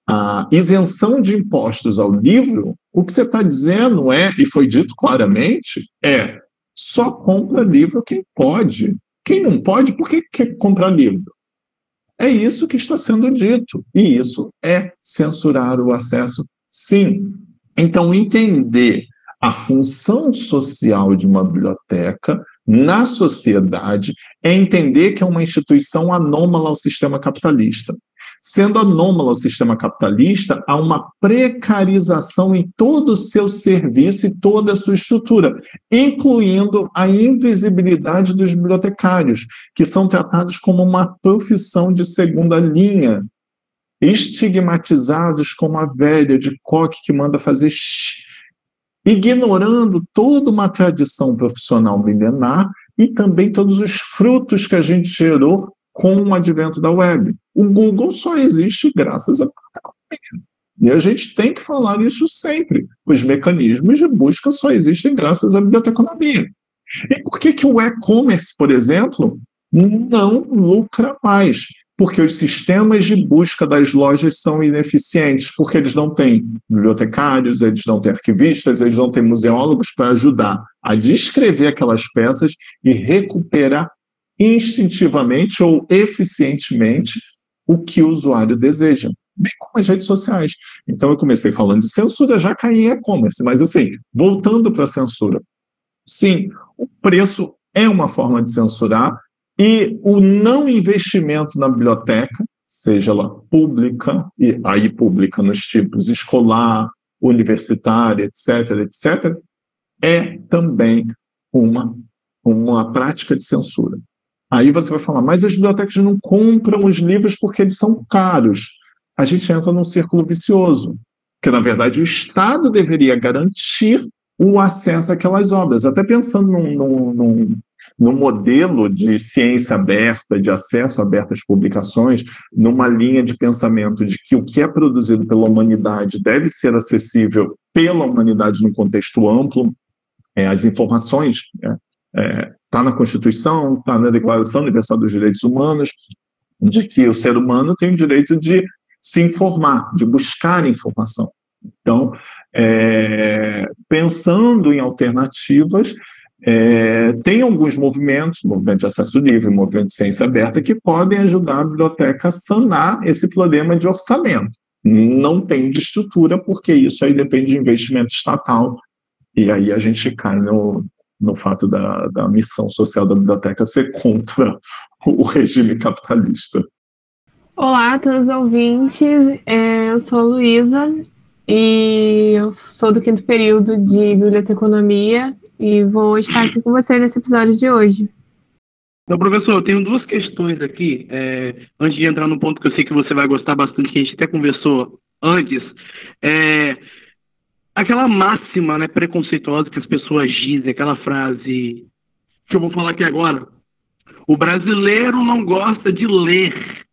a isenção de impostos ao livro, o que você está dizendo é, e foi dito claramente, é só compra livro quem pode. Quem não pode, por que quer comprar livro? É isso que está sendo dito. E isso é censurar o acesso, sim. Então, entender a função social de uma biblioteca na sociedade é entender que é uma instituição anômala ao sistema capitalista. Sendo anômala ao sistema capitalista, há uma precarização em todo o seu serviço e toda a sua estrutura, incluindo a invisibilidade dos bibliotecários, que são tratados como uma profissão de segunda linha, estigmatizados como a velha de coque que manda fazer shh, ignorando toda uma tradição profissional milenar e também todos os frutos que a gente gerou com o advento da web. O Google só existe graças à biblioteconomia. E a gente tem que falar isso sempre. Os mecanismos de busca só existem graças à biblioteconomia. E por que, que o e-commerce, por exemplo, não lucra mais? Porque os sistemas de busca das lojas são ineficientes, porque eles não têm bibliotecários, eles não têm arquivistas, eles não têm museólogos para ajudar a descrever aquelas peças e recuperar instintivamente ou eficientemente o que o usuário deseja, bem como as redes sociais. Então eu comecei falando de censura, já caí em e-commerce, mas assim, voltando para a censura. Sim, o preço é uma forma de censurar e o não investimento na biblioteca, seja ela pública, e aí pública nos tipos escolar, universitária, etc., etc., é também uma, uma prática de censura. Aí você vai falar, mas as bibliotecas não compram os livros porque eles são caros. A gente entra num círculo vicioso, que na verdade o Estado deveria garantir o acesso àquelas obras. Até pensando num, num, num, num modelo de ciência aberta, de acesso aberto às publicações, numa linha de pensamento de que o que é produzido pela humanidade deve ser acessível pela humanidade num contexto amplo, é, as informações é, está na Constituição, está na Declaração Universal dos Direitos Humanos, de que o ser humano tem o direito de se informar, de buscar informação. Então, é, pensando em alternativas, é, tem alguns movimentos, movimento de acesso livre, movimento de ciência aberta, que podem ajudar a biblioteca a sanar esse problema de orçamento. Não tem de estrutura, porque isso aí depende de investimento estatal, e aí a gente cai no, no fato da, da missão social da biblioteca ser contra o regime capitalista. Olá a todos os ouvintes, é, eu sou a Luísa e eu sou do quinto período de Biblioteconomia e vou estar aqui com você nesse episódio de hoje. Então, professor, eu tenho duas questões aqui, é, antes de entrar no ponto que eu sei que você vai gostar bastante, que a gente até conversou antes. É, aquela máxima né, preconceituosa que as pessoas dizem, aquela frase que eu vou falar aqui agora. O brasileiro não gosta de ler,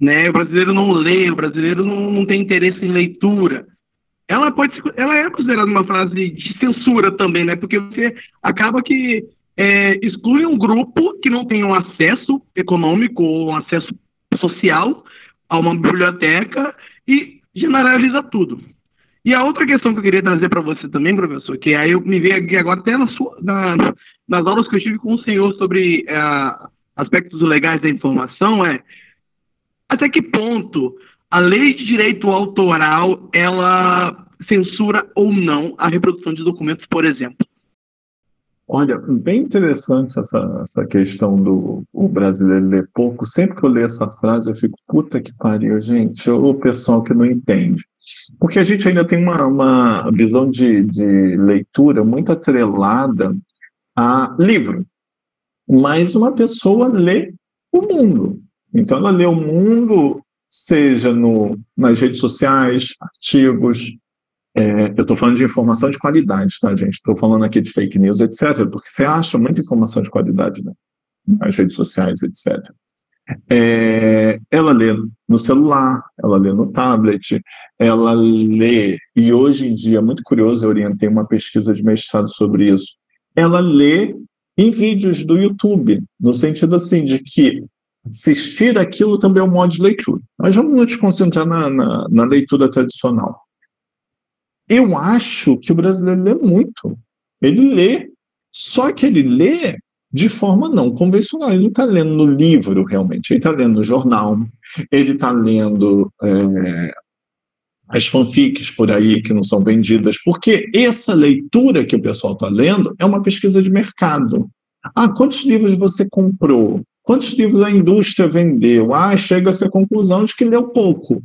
né? O brasileiro não lê, o brasileiro não, não tem interesse em leitura. Ela pode, ela é considerada uma frase de censura também, né? Porque você acaba que é, exclui um grupo que não tem um acesso econômico ou um acesso social a uma biblioteca e generaliza tudo. E a outra questão que eu queria trazer para você também, professor, que aí eu me veio aqui agora até na sua, na, nas aulas que eu tive com o senhor sobre é, aspectos legais da informação, é até que ponto a lei de direito autoral ela censura ou não a reprodução de documentos, por exemplo? Olha, bem interessante essa, essa questão do o brasileiro ler pouco. Sempre que eu leio essa frase, eu fico, puta que pariu, gente, o pessoal que não entende. Porque a gente ainda tem uma, uma visão de, de leitura muito atrelada a livro. Mas uma pessoa lê o mundo. Então, ela lê o mundo, seja no, nas redes sociais, artigos. É, eu estou falando de informação de qualidade, tá, gente? Estou falando aqui de fake news, etc., porque você acha muita informação de qualidade né? nas redes sociais, etc. É, ela lê no celular, ela lê no tablet, ela lê, e hoje em dia, muito curioso, eu orientei uma pesquisa de mestrado sobre isso, ela lê em vídeos do YouTube, no sentido assim, de que assistir aquilo também é um modo de leitura. Mas vamos nos concentrar na, na, na leitura tradicional. Eu acho que o brasileiro lê muito. Ele lê. Só que ele lê de forma não convencional. Ele não está lendo no livro, realmente. Ele está lendo no jornal, ele está lendo é, as fanfics por aí que não são vendidas, porque essa leitura que o pessoal está lendo é uma pesquisa de mercado. Ah, quantos livros você comprou? Quantos livros a indústria vendeu? Ah, chega-se à conclusão de que leu pouco,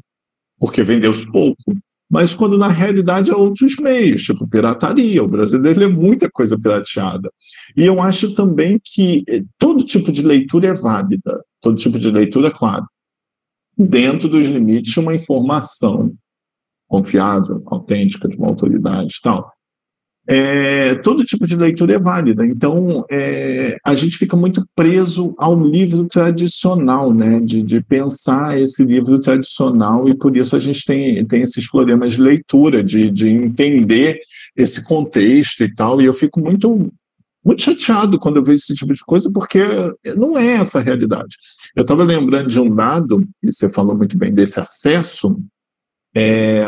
porque vendeu-se pouco. Mas quando na realidade há outros meios, tipo pirataria. O brasileiro lê muita coisa pirateada. E eu acho também que eh, todo tipo de leitura é válida. Todo tipo de leitura, claro. Dentro dos limites de uma informação confiável, autêntica, de uma autoridade e tal é, todo tipo de leitura é válida. Então, é, a gente fica muito preso ao livro tradicional, né? De, de, pensar esse livro tradicional, e por isso a gente tem, tem esses problemas de leitura, de, de entender esse contexto e tal. E eu fico muito, muito chateado quando eu vejo esse tipo de coisa, porque não é essa a realidade. Eu estava lembrando de um dado, e você falou muito bem desse acesso. É,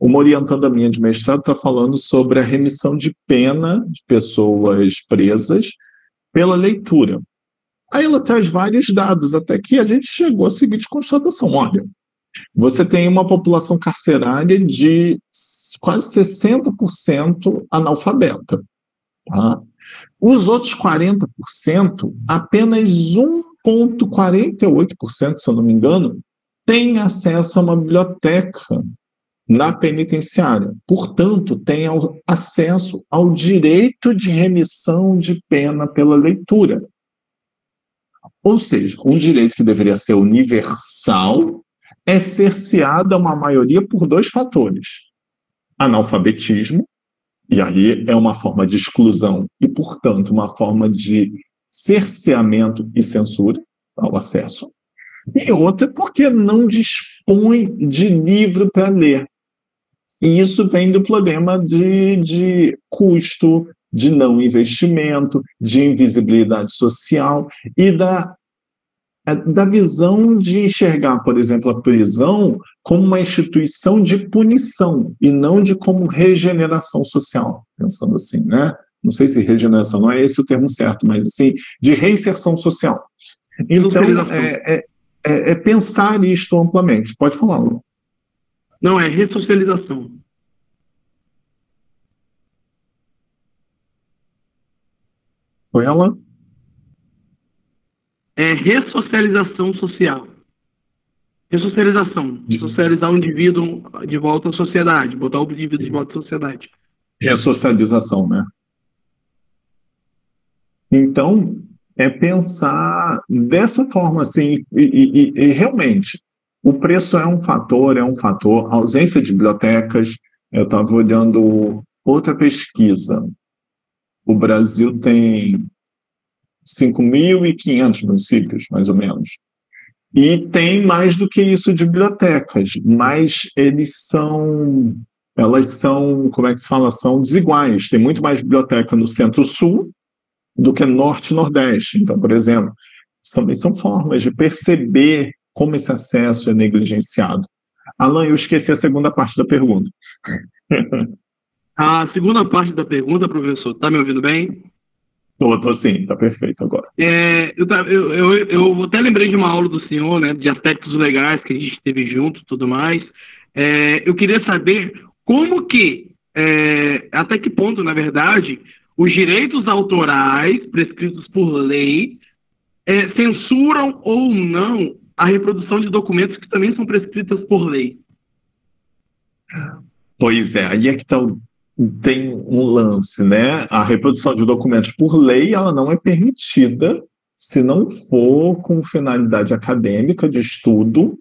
uma orientanda minha de mestrado está falando sobre a remissão de pena de pessoas presas pela leitura. Aí ela traz vários dados, até que a gente chegou à seguinte constatação: olha, você tem uma população carcerária de quase 60% analfabeta. Tá? Os outros 40%, apenas 1,48%, se eu não me engano, têm acesso a uma biblioteca na penitenciária. Portanto, tem acesso ao direito de remissão de pena pela leitura. Ou seja, um direito que deveria ser universal é cerceado a uma maioria por dois fatores: analfabetismo, e aí é uma forma de exclusão e, portanto, uma forma de cerceamento e censura ao acesso. E outra porque não dispõe de livro para ler. E isso vem do problema de, de custo, de não investimento, de invisibilidade social e da, é, da visão de enxergar, por exemplo, a prisão como uma instituição de punição e não de como regeneração social, pensando assim, né? Não sei se regeneração não é esse o termo certo, mas assim, de reinserção social. Então, é, é, é, é pensar isto amplamente. Pode falar, Lu. Não, é ressocialização. Foi ela? É ressocialização social. Ressocialização. Socializar o indivíduo de volta à sociedade, botar o indivíduo de volta à sociedade. Ressocialização, né? Então, é pensar dessa forma, assim, e, e, e realmente, o preço é um fator, é um fator. A ausência de bibliotecas, eu estava olhando outra pesquisa. O Brasil tem 5.500 municípios, mais ou menos. E tem mais do que isso de bibliotecas, mas eles são, elas são, como é que se fala, são desiguais. Tem muito mais biblioteca no centro-sul do que norte e nordeste. Então, por exemplo, também são formas de perceber como esse acesso é negligenciado. Alan, eu esqueci a segunda parte da pergunta. a segunda parte da pergunta, professor, está me ouvindo bem? Tô, tô sim, tá perfeito agora. É, eu, eu, eu, eu, até lembrei de uma aula do senhor, né, de aspectos legais que a gente teve junto tudo mais. É, eu queria saber como que, é, até que ponto, na verdade, os direitos autorais prescritos por lei é, censuram ou não a reprodução de documentos que também são prescritas por lei. Pois é, aí é que tá, tem um lance, né? A reprodução de documentos por lei, ela não é permitida se não for com finalidade acadêmica de estudo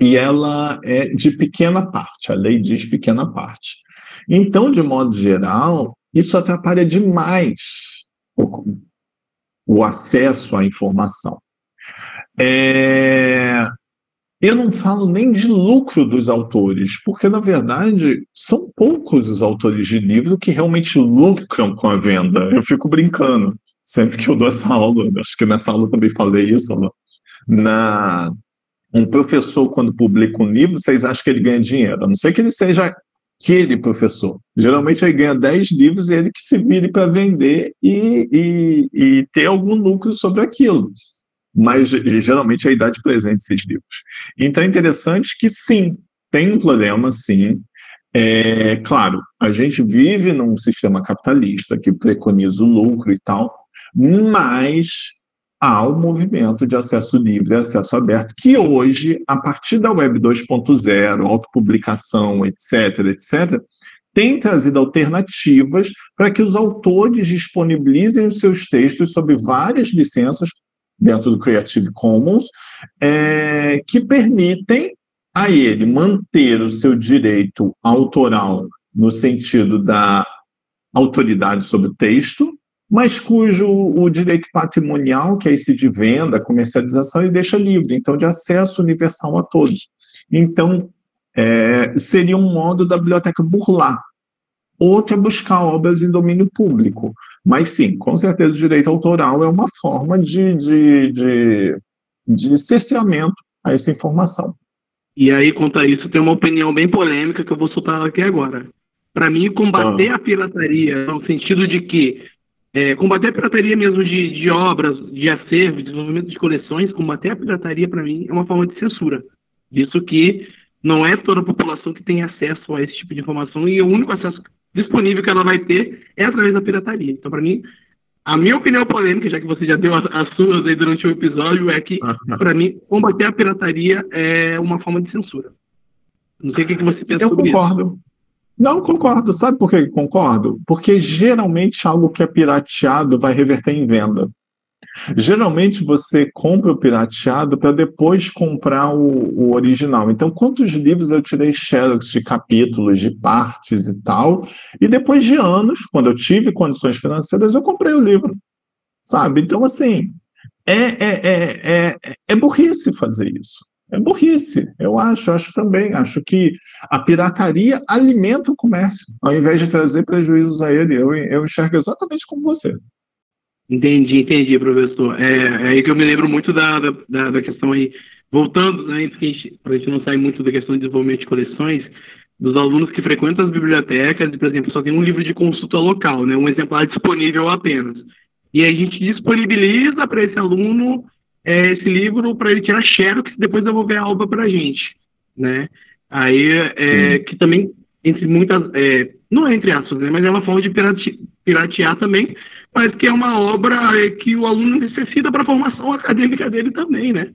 e ela é de pequena parte, a lei diz pequena parte. Então, de modo geral, isso atrapalha demais o, o acesso à informação. É, eu não falo nem de lucro dos autores, porque, na verdade, são poucos os autores de livro que realmente lucram com a venda. Eu fico brincando sempre que eu dou essa aula, acho que nessa aula também falei isso, na, Um professor, quando publica um livro, vocês acham que ele ganha dinheiro? A não ser que ele seja aquele professor. Geralmente ele ganha 10 livros e ele que se vire para vender e, e, e, ter algum lucro sobre aquilo. Mas geralmente é a idade presente esses livros. Então é interessante que sim, tem um problema, sim. É, claro, a gente vive num sistema capitalista que preconiza o lucro e tal, mas há o movimento de acesso livre, acesso aberto, que hoje, a partir da Web 2.0, autopublicação, etc., etc., tem trazido alternativas para que os autores disponibilizem os seus textos sob várias licenças dentro do Creative Commons, é, que permitem a ele manter o seu direito autoral no sentido da autoridade sobre o texto, mas cujo o direito patrimonial, que é esse de venda, comercialização, ele deixa livre, então de acesso universal a todos. Então, é, seria um modo da biblioteca burlar. Outro é buscar obras em domínio público. Mas sim, com certeza o direito autoral é uma forma de, de, de, de cerceamento a essa informação. E aí, quanto a isso, tem uma opinião bem polêmica que eu vou soltar aqui agora. Para mim, combater ah. a pirataria, no sentido de que é, combater a pirataria mesmo de, de obras, de acervo, de desenvolvimento de coleções, combater a pirataria, para mim, é uma forma de censura. Visto que não é toda a população que tem acesso a esse tipo de informação e o único acesso disponível que ela vai ter é através da pirataria. Então, para mim, a minha opinião polêmica, já que você já deu as suas aí durante o episódio, é que, para mim, combater a pirataria é uma forma de censura. Não sei o que, você pensa Eu sobre concordo. isso. Não concordo. Sabe por que concordo? Porque geralmente algo que é pirateado vai reverter em venda. Geralmente você compra o pirateado para depois comprar o, o, original. Então, quantos livros eu tirei xerox de capítulos, de partes e tal, e depois de anos, quando eu tive condições financeiras, eu comprei o livro. Sabe? Então, assim, é, é, é, é, é burrice fazer isso. É burrice, eu acho, acho também. Acho que a pirataria alimenta o comércio, ao invés de trazer prejuízos a ele. Eu, eu enxergo exatamente como você. Entendi, entendi, professor. É, é aí que eu me lembro muito da, da, da questão aí, voltando, né, para a gente não sair muito da questão de desenvolvimento de coleções, dos alunos que frequentam as bibliotecas e, por exemplo, só tem um livro de consulta local, né, um exemplar disponível apenas. E a gente disponibiliza para esse aluno é, esse livro para ele tirar xerox e depois devolver a obra para a gente, né? Aí, é, que também, entre muitas, é, não é entre aspas, né, mas é uma forma de pirate, piratear também, mas que é uma obra é, que o aluno necessita para a formação acadêmica dele também, né?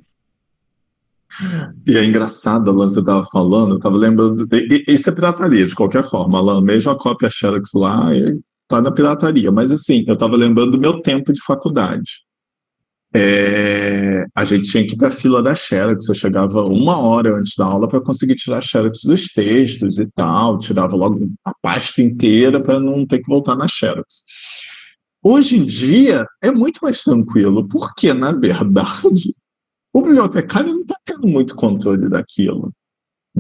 E é engraçado, Alan, você estava falando, eu estava lembrando. Isso é pirataria, de qualquer forma. Alan, mesmo a cópia Xerox lá, está na pirataria. Mas, assim, eu estava lembrando do meu tempo de faculdade é, a gente tinha que ir para a fila da Xerox. Eu chegava uma hora antes da aula para conseguir tirar a Xerox dos textos e tal, tirava logo a pasta inteira para não ter que voltar na Xerox. Hoje em dia é muito mais tranquilo, porque, na verdade, o bibliotecário não está tendo muito controle daquilo.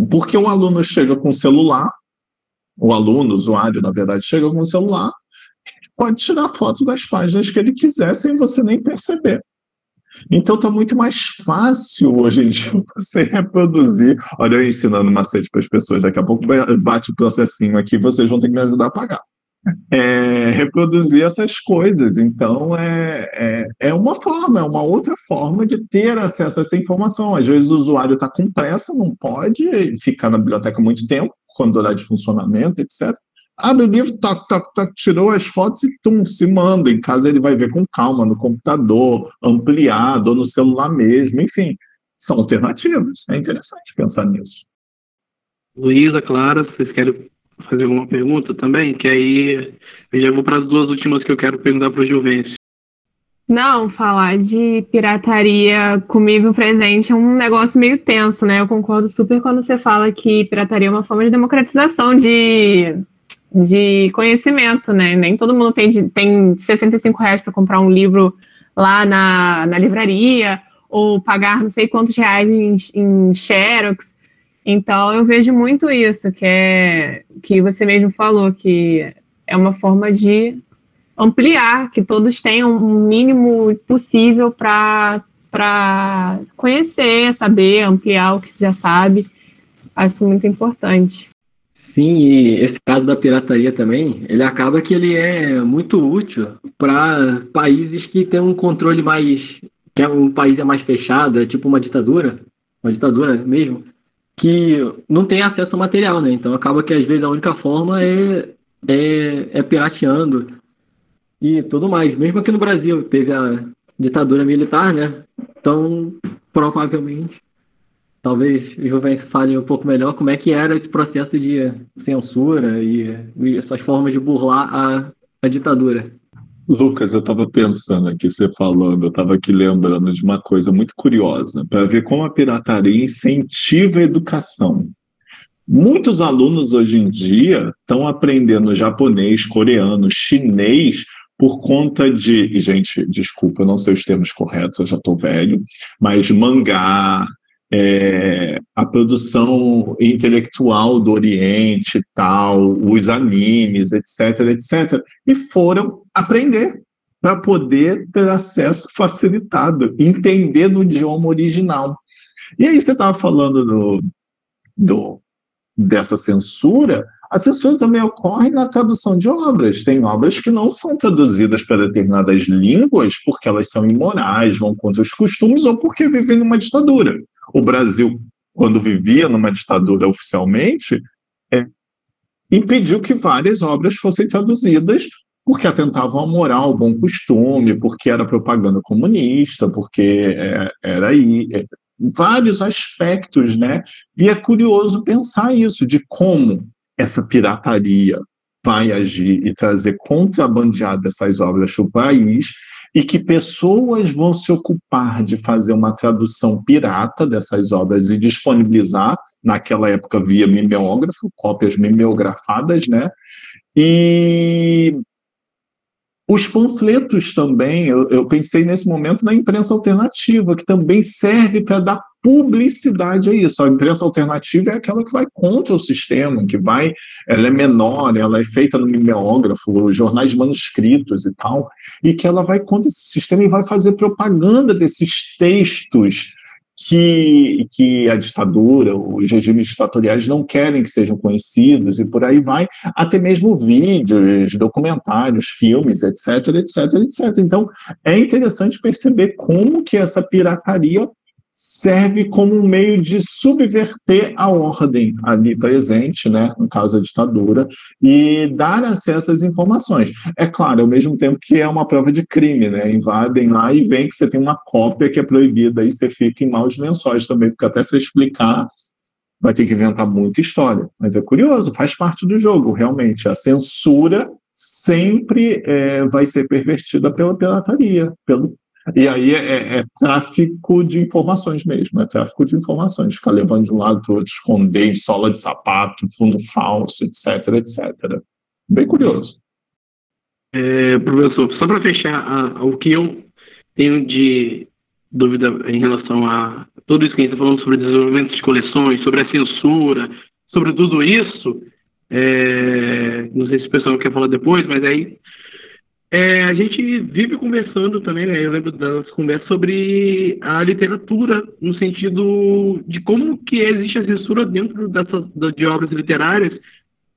Porque o aluno chega com o celular, o aluno, o usuário, na verdade, chega com o celular, pode tirar foto das páginas que ele quiser sem você nem perceber. Então está muito mais fácil hoje em dia você reproduzir. Olha, eu ensinando macete para as pessoas, daqui a pouco bate o processinho aqui, vocês vão ter que me ajudar a pagar. É, reproduzir essas coisas. Então, é, é, é, uma forma, é uma outra forma de ter acesso a essa informação. Às vezes o usuário está com pressa, não pode ficar na biblioteca muito tempo, quando horário de funcionamento, etc abre o livro, tá, tá, tá, tirou as fotos e tum, se manda. Em casa ele vai ver com calma, no computador, ampliado, ou no celular mesmo, enfim. São alternativas. É interessante pensar nisso. Luísa, Clara, vocês querem fazer alguma pergunta também? Que aí eu já vou para as duas últimas que eu quero perguntar para o Juvencio. Não, falar de pirataria comigo presente é um negócio meio tenso, né? Eu concordo super quando você fala que pirataria é uma forma de democratização de de conhecimento, né? Nem todo mundo tem, de, tem 65 reais para comprar um livro lá na, na livraria, ou pagar não sei quantos reais em, em Xerox. Então eu vejo muito isso, que é que você mesmo falou, que é uma forma de ampliar, que todos tenham o um mínimo possível para para conhecer, saber, ampliar o que já sabe. Acho muito importante. Sim, e esse caso da pirataria também, ele acaba que ele é muito útil para países que têm um controle mais, que é um país é mais fechado, é tipo uma ditadura, uma ditadura mesmo, que não tem acesso ao material, né? Então acaba que às vezes a única forma é, é, é pirateando e tudo mais. Mesmo aqui no Brasil teve a ditadura militar, né? Então provavelmente talvez o Jovem fale um pouco melhor como é que era esse processo de censura e, e essas formas de burlar a, a ditadura. Lucas, eu estava pensando aqui, você falando, eu estava aqui lembrando de uma coisa muito curiosa, para ver como a pirataria incentiva a educação. Muitos alunos hoje em dia estão aprendendo japonês, coreano, chinês por conta de, e gente, desculpa, eu não sei os termos corretos, eu já estou velho, mas mangá, é, a produção intelectual do Oriente tal, os animes, etc, etc, e foram aprender para poder ter acesso facilitado, entender no idioma original. E aí você estava falando do, do, dessa censura, a censura também ocorre na tradução de obras. Tem obras que não são traduzidas para determinadas línguas porque elas são imorais, vão contra os costumes ou porque vivem numa ditadura o Brasil, quando vivia numa ditadura oficialmente, é, impediu que várias obras fossem traduzidas porque atentavam à moral, ao bom costume, porque era propaganda comunista, porque é, era aí, é, vários aspectos, né? E é curioso pensar isso, de como essa pirataria vai agir e trazer contrabandeado essas obras para o país, e que pessoas vão se ocupar de fazer uma tradução pirata dessas obras e disponibilizar, naquela época via mimeógrafo, cópias mimeografadas, né? E os panfletos também, eu, eu, pensei nesse momento na imprensa alternativa, que também serve para dar publicidade a isso. A imprensa alternativa é aquela que vai contra o sistema, que vai, ela é menor, ela é feita no mimeógrafo, jornais manuscritos e tal, e que ela vai contra esse sistema e vai fazer propaganda desses textos que, que a ditadura, os regimes ditatoriais não querem que sejam conhecidos e por aí vai, até mesmo vídeos, documentários, filmes, etc, etc, etc. Então, é interessante perceber como que essa pirataria serve como um meio de subverter a ordem ali presente, né, no caso a ditadura, e dar acesso às informações. É claro, ao mesmo tempo que é uma prova de crime, né, invadem lá e vem que você tem uma cópia que é proibida e você fica em maus lençóis também, porque até você explicar vai ter que inventar muita história. Mas é curioso, faz parte do jogo, realmente. A censura sempre é, vai ser pervertida pela pirataria, pelo e aí é, é, é, tráfico de informações mesmo, é tráfico de informações, ficar levando de um lado para o outro, esconder sola de sapato, fundo falso, etc, etc. Bem curioso. É, professor, só para fechar a, o que eu tenho de dúvida em relação a tudo isso que a gente está falando sobre desenvolvimento de coleções, sobre a censura, sobre tudo isso, é, não sei se o pessoal quer falar depois, mas aí é, a gente vive conversando também, né? Eu lembro das conversas sobre a literatura, no sentido de como que existe a censura dentro dessas, de obras literárias.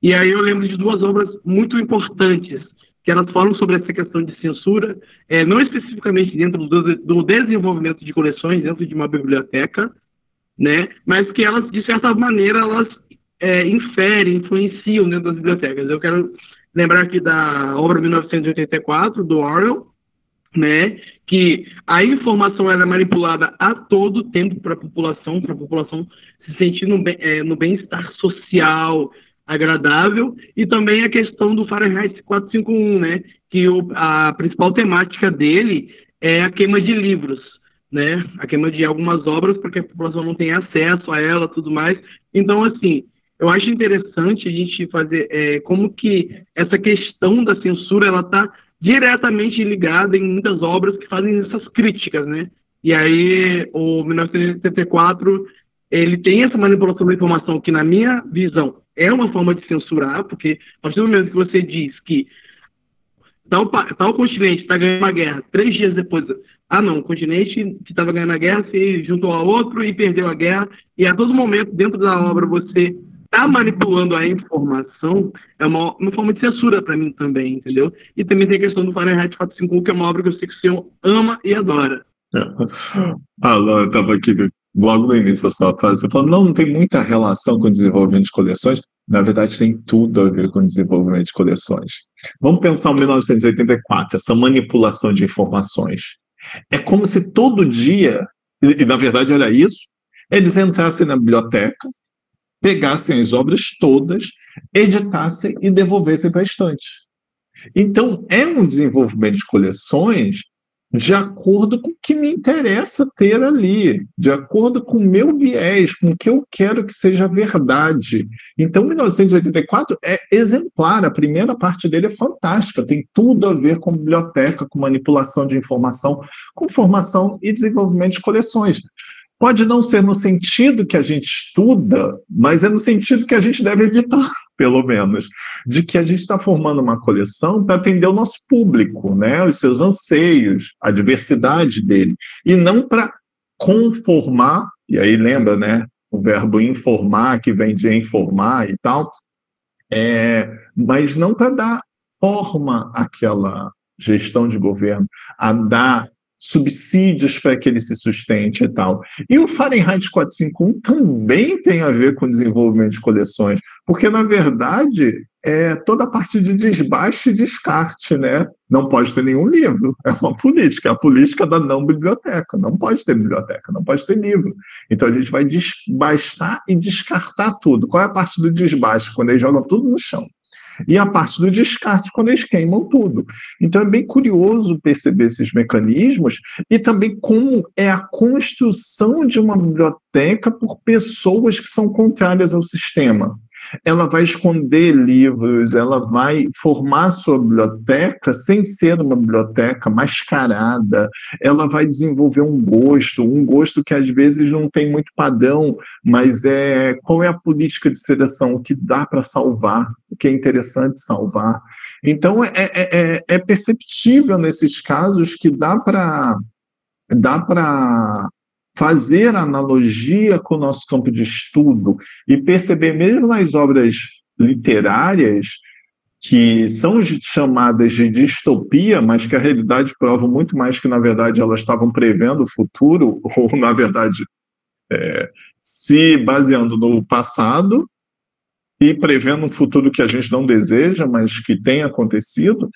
E aí eu lembro de duas obras muito importantes, que elas falam sobre essa questão de censura, é, não especificamente dentro do, do desenvolvimento de coleções dentro de uma biblioteca, né? Mas que elas, de certa maneira, elas é, inferem, influenciam dentro das bibliotecas. Eu quero lembrar aqui da obra 1984 do Orwell, né, que a informação era é manipulada a todo tempo para a população, para a população se sentir no, é, no bem-estar social agradável, e também a questão do Fahrenheit 451, né, que o, a principal temática dele é a queima de livros, né, a queima de algumas obras para que a população não tenha acesso a ela, tudo mais. Então, assim, eu acho interessante a gente fazer é, como que essa questão da censura ela está diretamente ligada em muitas obras que fazem essas críticas, né? E aí o 1984 ele tem essa manipulação da informação que na minha visão é uma forma de censurar, porque a partir do momento que você diz que tal, tal continente está ganhando uma guerra, três dias depois, ah não, o continente que estava ganhando a guerra se juntou a outro e perdeu a guerra, e a todo momento, dentro da obra, você está manipulando a informação, é uma, uma forma de censura para mim também, entendeu? E também tem a questão do Fahrenheit 451, que é uma obra que eu sei que o senhor ama e adora. Ah, não, eu estava aqui logo no início da sua frase, você falou, não, não tem muita relação com o desenvolvimento de coleções. Na verdade, tem tudo a ver com o desenvolvimento de coleções. Vamos pensar em 1984, essa manipulação de informações. É como se todo dia, e, e na verdade era isso, eles entrassem na biblioteca, pegassem as obras todas, editassem e devolvessem para a estante. Então, é um desenvolvimento de coleções de acordo com o que me interessa ter ali, de acordo com o meu viés, com o que eu quero que seja verdade. Então, 1984 é exemplar, a primeira parte dele é fantástica, tem tudo a ver com biblioteca, com manipulação de informação, com formação e desenvolvimento de coleções. Pode não ser no sentido que a gente estuda, mas é no sentido que a gente deve evitar, pelo menos, de que a gente está formando uma coleção para atender o nosso público, né, os seus anseios, a diversidade dele, e não para conformar, e aí lembra, né, o verbo informar, que vem de informar e tal, é, mas não para dar forma àquela gestão de governo, a dar subsídios para que ele se sustente e tal. E o Fahrenheit 451 também tem a ver com desenvolvimento de coleções, porque, na verdade, é toda a parte de desbaste e descarte, né? Não pode ter nenhum livro, é uma política, é a política da não biblioteca, não pode ter biblioteca, não pode ter livro. Então a gente vai desbastar e descartar tudo. Qual é a parte do desbaste? Quando eles jogam tudo no chão e a parte do descarte quando eles queimam tudo. Então é bem curioso perceber esses mecanismos e também como é a construção de uma biblioteca por pessoas que são contrárias ao sistema ela vai esconder livros, ela vai formar sua biblioteca sem ser uma biblioteca mascarada, ela vai desenvolver um gosto, um gosto que às vezes não tem muito padrão, mas é qual é a política de seleção, o que dá para salvar, o que é interessante salvar. Então é, é, é, é perceptível nesses casos que dá para dá para fazer analogia com o nosso campo de estudo e perceber, mesmo nas obras literárias, que são chamadas de distopia, mas que a realidade prova muito mais que, na verdade, elas estavam prevendo o futuro, ou, na verdade, é, se baseando no passado e prevendo um futuro que a gente não deseja, mas que tem acontecido,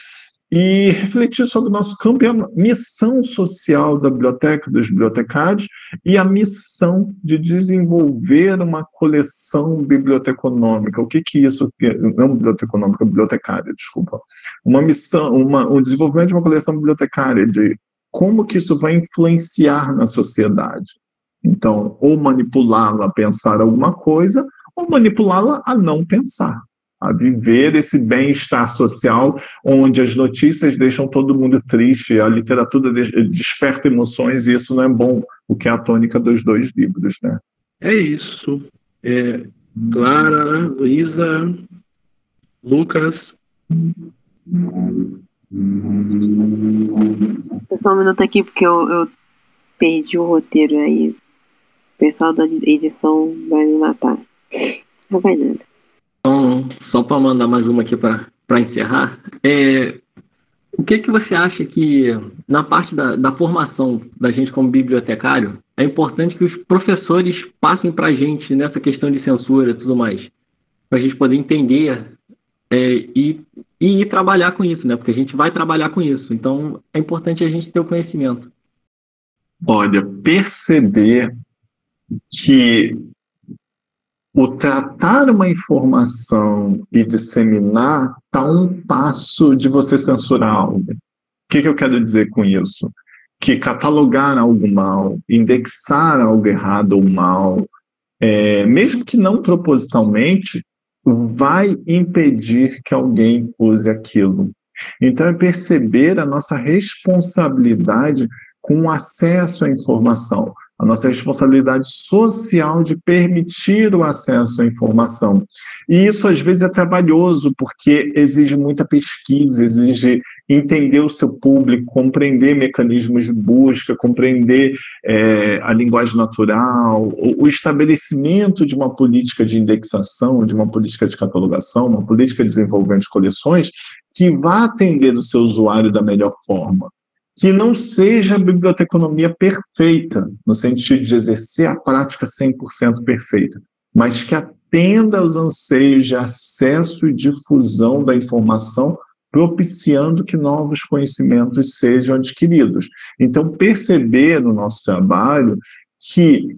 e refletir sobre o nosso campo e a missão social da biblioteca, dos bibliotecários, e a missão de desenvolver uma coleção biblioteconômica. O que que isso, não biblioteconômica, bibliotecária, desculpa. Uma missão, uma, o desenvolvimento de uma coleção bibliotecária, de como que isso vai influenciar na sociedade. Então, ou manipulá-la a pensar alguma coisa, ou manipulá-la a não pensar a viver esse bem-estar social, onde as notícias deixam todo mundo triste, a literatura desperta emoções e isso não é bom, o que é a tônica dos dois livros, né? É isso. É, Clara, Luísa, Lucas. Só um minuto aqui, porque eu, eu perdi o roteiro aí. O pessoal da edição vai me matar. Não vai nada. Então, só para mandar mais uma aqui para encerrar, é, o que, que você acha que, na parte da, da formação da gente como bibliotecário, é importante que os professores passem para a gente nessa questão de censura e tudo mais, para a gente poder entender é, e, e ir trabalhar com isso, né? Porque a gente vai trabalhar com isso. Então, é importante a gente ter o conhecimento. Olha, perceber que o tratar uma informação e disseminar está um passo de você censurar algo. O que, que eu quero dizer com isso? Que catalogar algo mal, indexar algo errado ou mal, é, mesmo que não propositalmente, vai impedir que alguém use aquilo. Então, é perceber a nossa responsabilidade com acesso à informação, a nossa responsabilidade social de permitir o acesso à informação. E isso às vezes é trabalhoso, porque exige muita pesquisa, exige entender o seu público, compreender mecanismos de busca, compreender é, a linguagem natural, o, o estabelecimento de uma política de indexação, de uma política de catalogação, uma política desenvolvendo de coleções que vá atender o seu usuário da melhor forma que não seja a biblioteconomia perfeita, no sentido de exercer a prática 100% perfeita, mas que atenda aos anseios de acesso e difusão da informação, propiciando que novos conhecimentos sejam adquiridos. Então, perceber no nosso trabalho que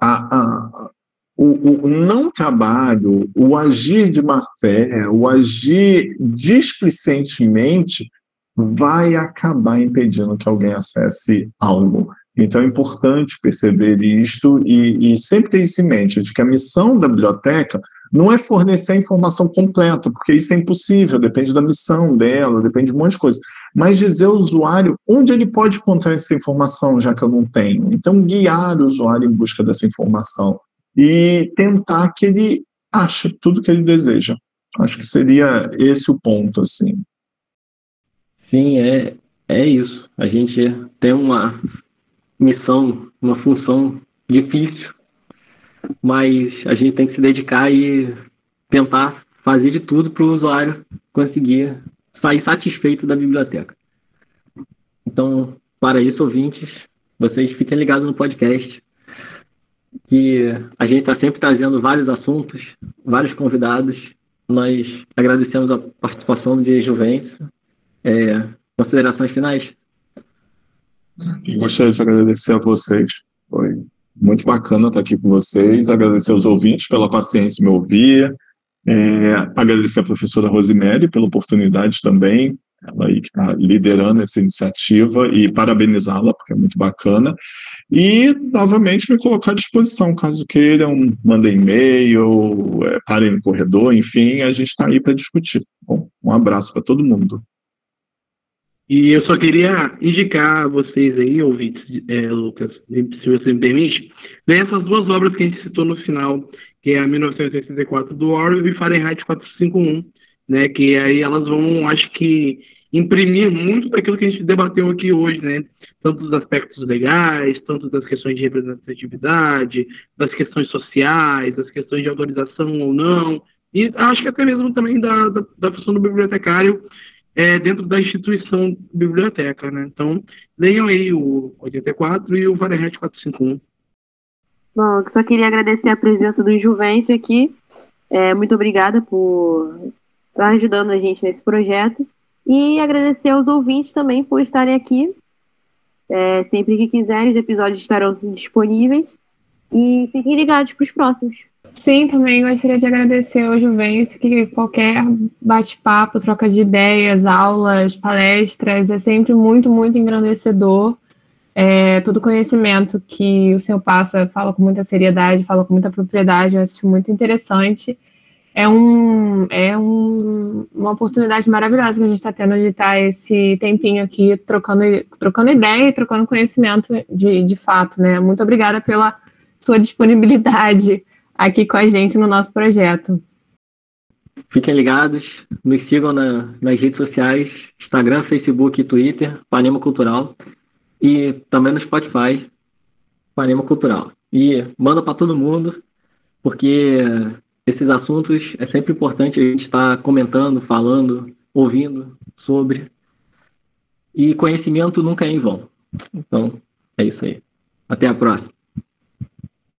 a, a, o, o, não trabalho, o agir de má fé, o agir displicentemente vai acabar impedindo que alguém acesse algo. Então é importante perceber isto e, e, sempre ter isso em mente, de que a missão da biblioteca não é fornecer a informação completa, porque isso é impossível, depende da missão dela, depende de um monte de coisa, mas dizer ao usuário onde ele pode encontrar essa informação, já que eu não tenho. Então guiar o usuário em busca dessa informação e tentar que ele ache tudo que ele deseja. Acho que seria esse o ponto, assim. Sim, é, é isso. A gente tem uma missão, uma função difícil, mas a gente tem que se dedicar e tentar fazer de tudo para o usuário conseguir sair satisfeito da biblioteca. Então, para isso, ouvintes, vocês fiquem ligados no podcast, que a gente está sempre trazendo vários assuntos, vários convidados. Nós agradecemos a participação de Juvencio é, considerações finais? Gostaria de agradecer a vocês. Foi muito bacana estar aqui com vocês. Agradecer aos ouvintes pela paciência me ouvir. É, agradecer a professora Rosemary pela oportunidade também, ela aí que está liderando essa iniciativa, e parabenizá-la, porque é muito bacana. E, novamente, me colocar à disposição, caso queiram, mandem e-mail, é, parem no corredor, enfim, a gente está aí para discutir. Bom, um abraço para todo mundo. E eu só queria indicar a vocês aí, ouvintes, é, Lucas, se você me permite, ler essas duas obras que a gente citou no final, que é a 1984 do Orwell e Fahrenheit 451, né, que aí elas vão, acho que, imprimir muito daquilo que a gente debateu aqui hoje, né, tanto dos aspectos legais, tanto das questões de representatividade, das questões sociais, das questões de autorização ou não, e acho que até mesmo também da, da, da função do bibliotecário é, dentro da instituição biblioteca, né? Então, leiam aí o 84 e o Fahrenheit 451. Bom, só queria agradecer a presença do Juvencio aqui. É, muito obrigada por estar ajudando a gente nesse projeto. E agradecer aos ouvintes também por estarem aqui. É, sempre que quiserem, os episódios estarão disponíveis. E fiquem ligados para os próximos. Sim, também gostaria de agradecer ao Juvencio que qualquer bate-papo, troca de ideias, aulas, palestras é sempre muito, muito engrandecedor. É, todo conhecimento que o senhor passa, fala com muita seriedade, fala com muita propriedade, eu acho muito interessante. É, um, é um, uma oportunidade maravilhosa que a gente está tendo de estar esse tempinho aqui trocando, trocando ideia e trocando conhecimento de, de fato. Né? Muito obrigada pela sua disponibilidade aqui com a gente no nosso projeto. Fiquem ligados, nos sigam na, nas redes sociais, Instagram, Facebook e Twitter, Panema Cultural, e também no Spotify, Panema Cultural. E manda para todo mundo, porque esses assuntos é sempre importante a gente estar comentando, falando, ouvindo sobre. E conhecimento nunca é em vão. Então, é isso aí. Até a próxima.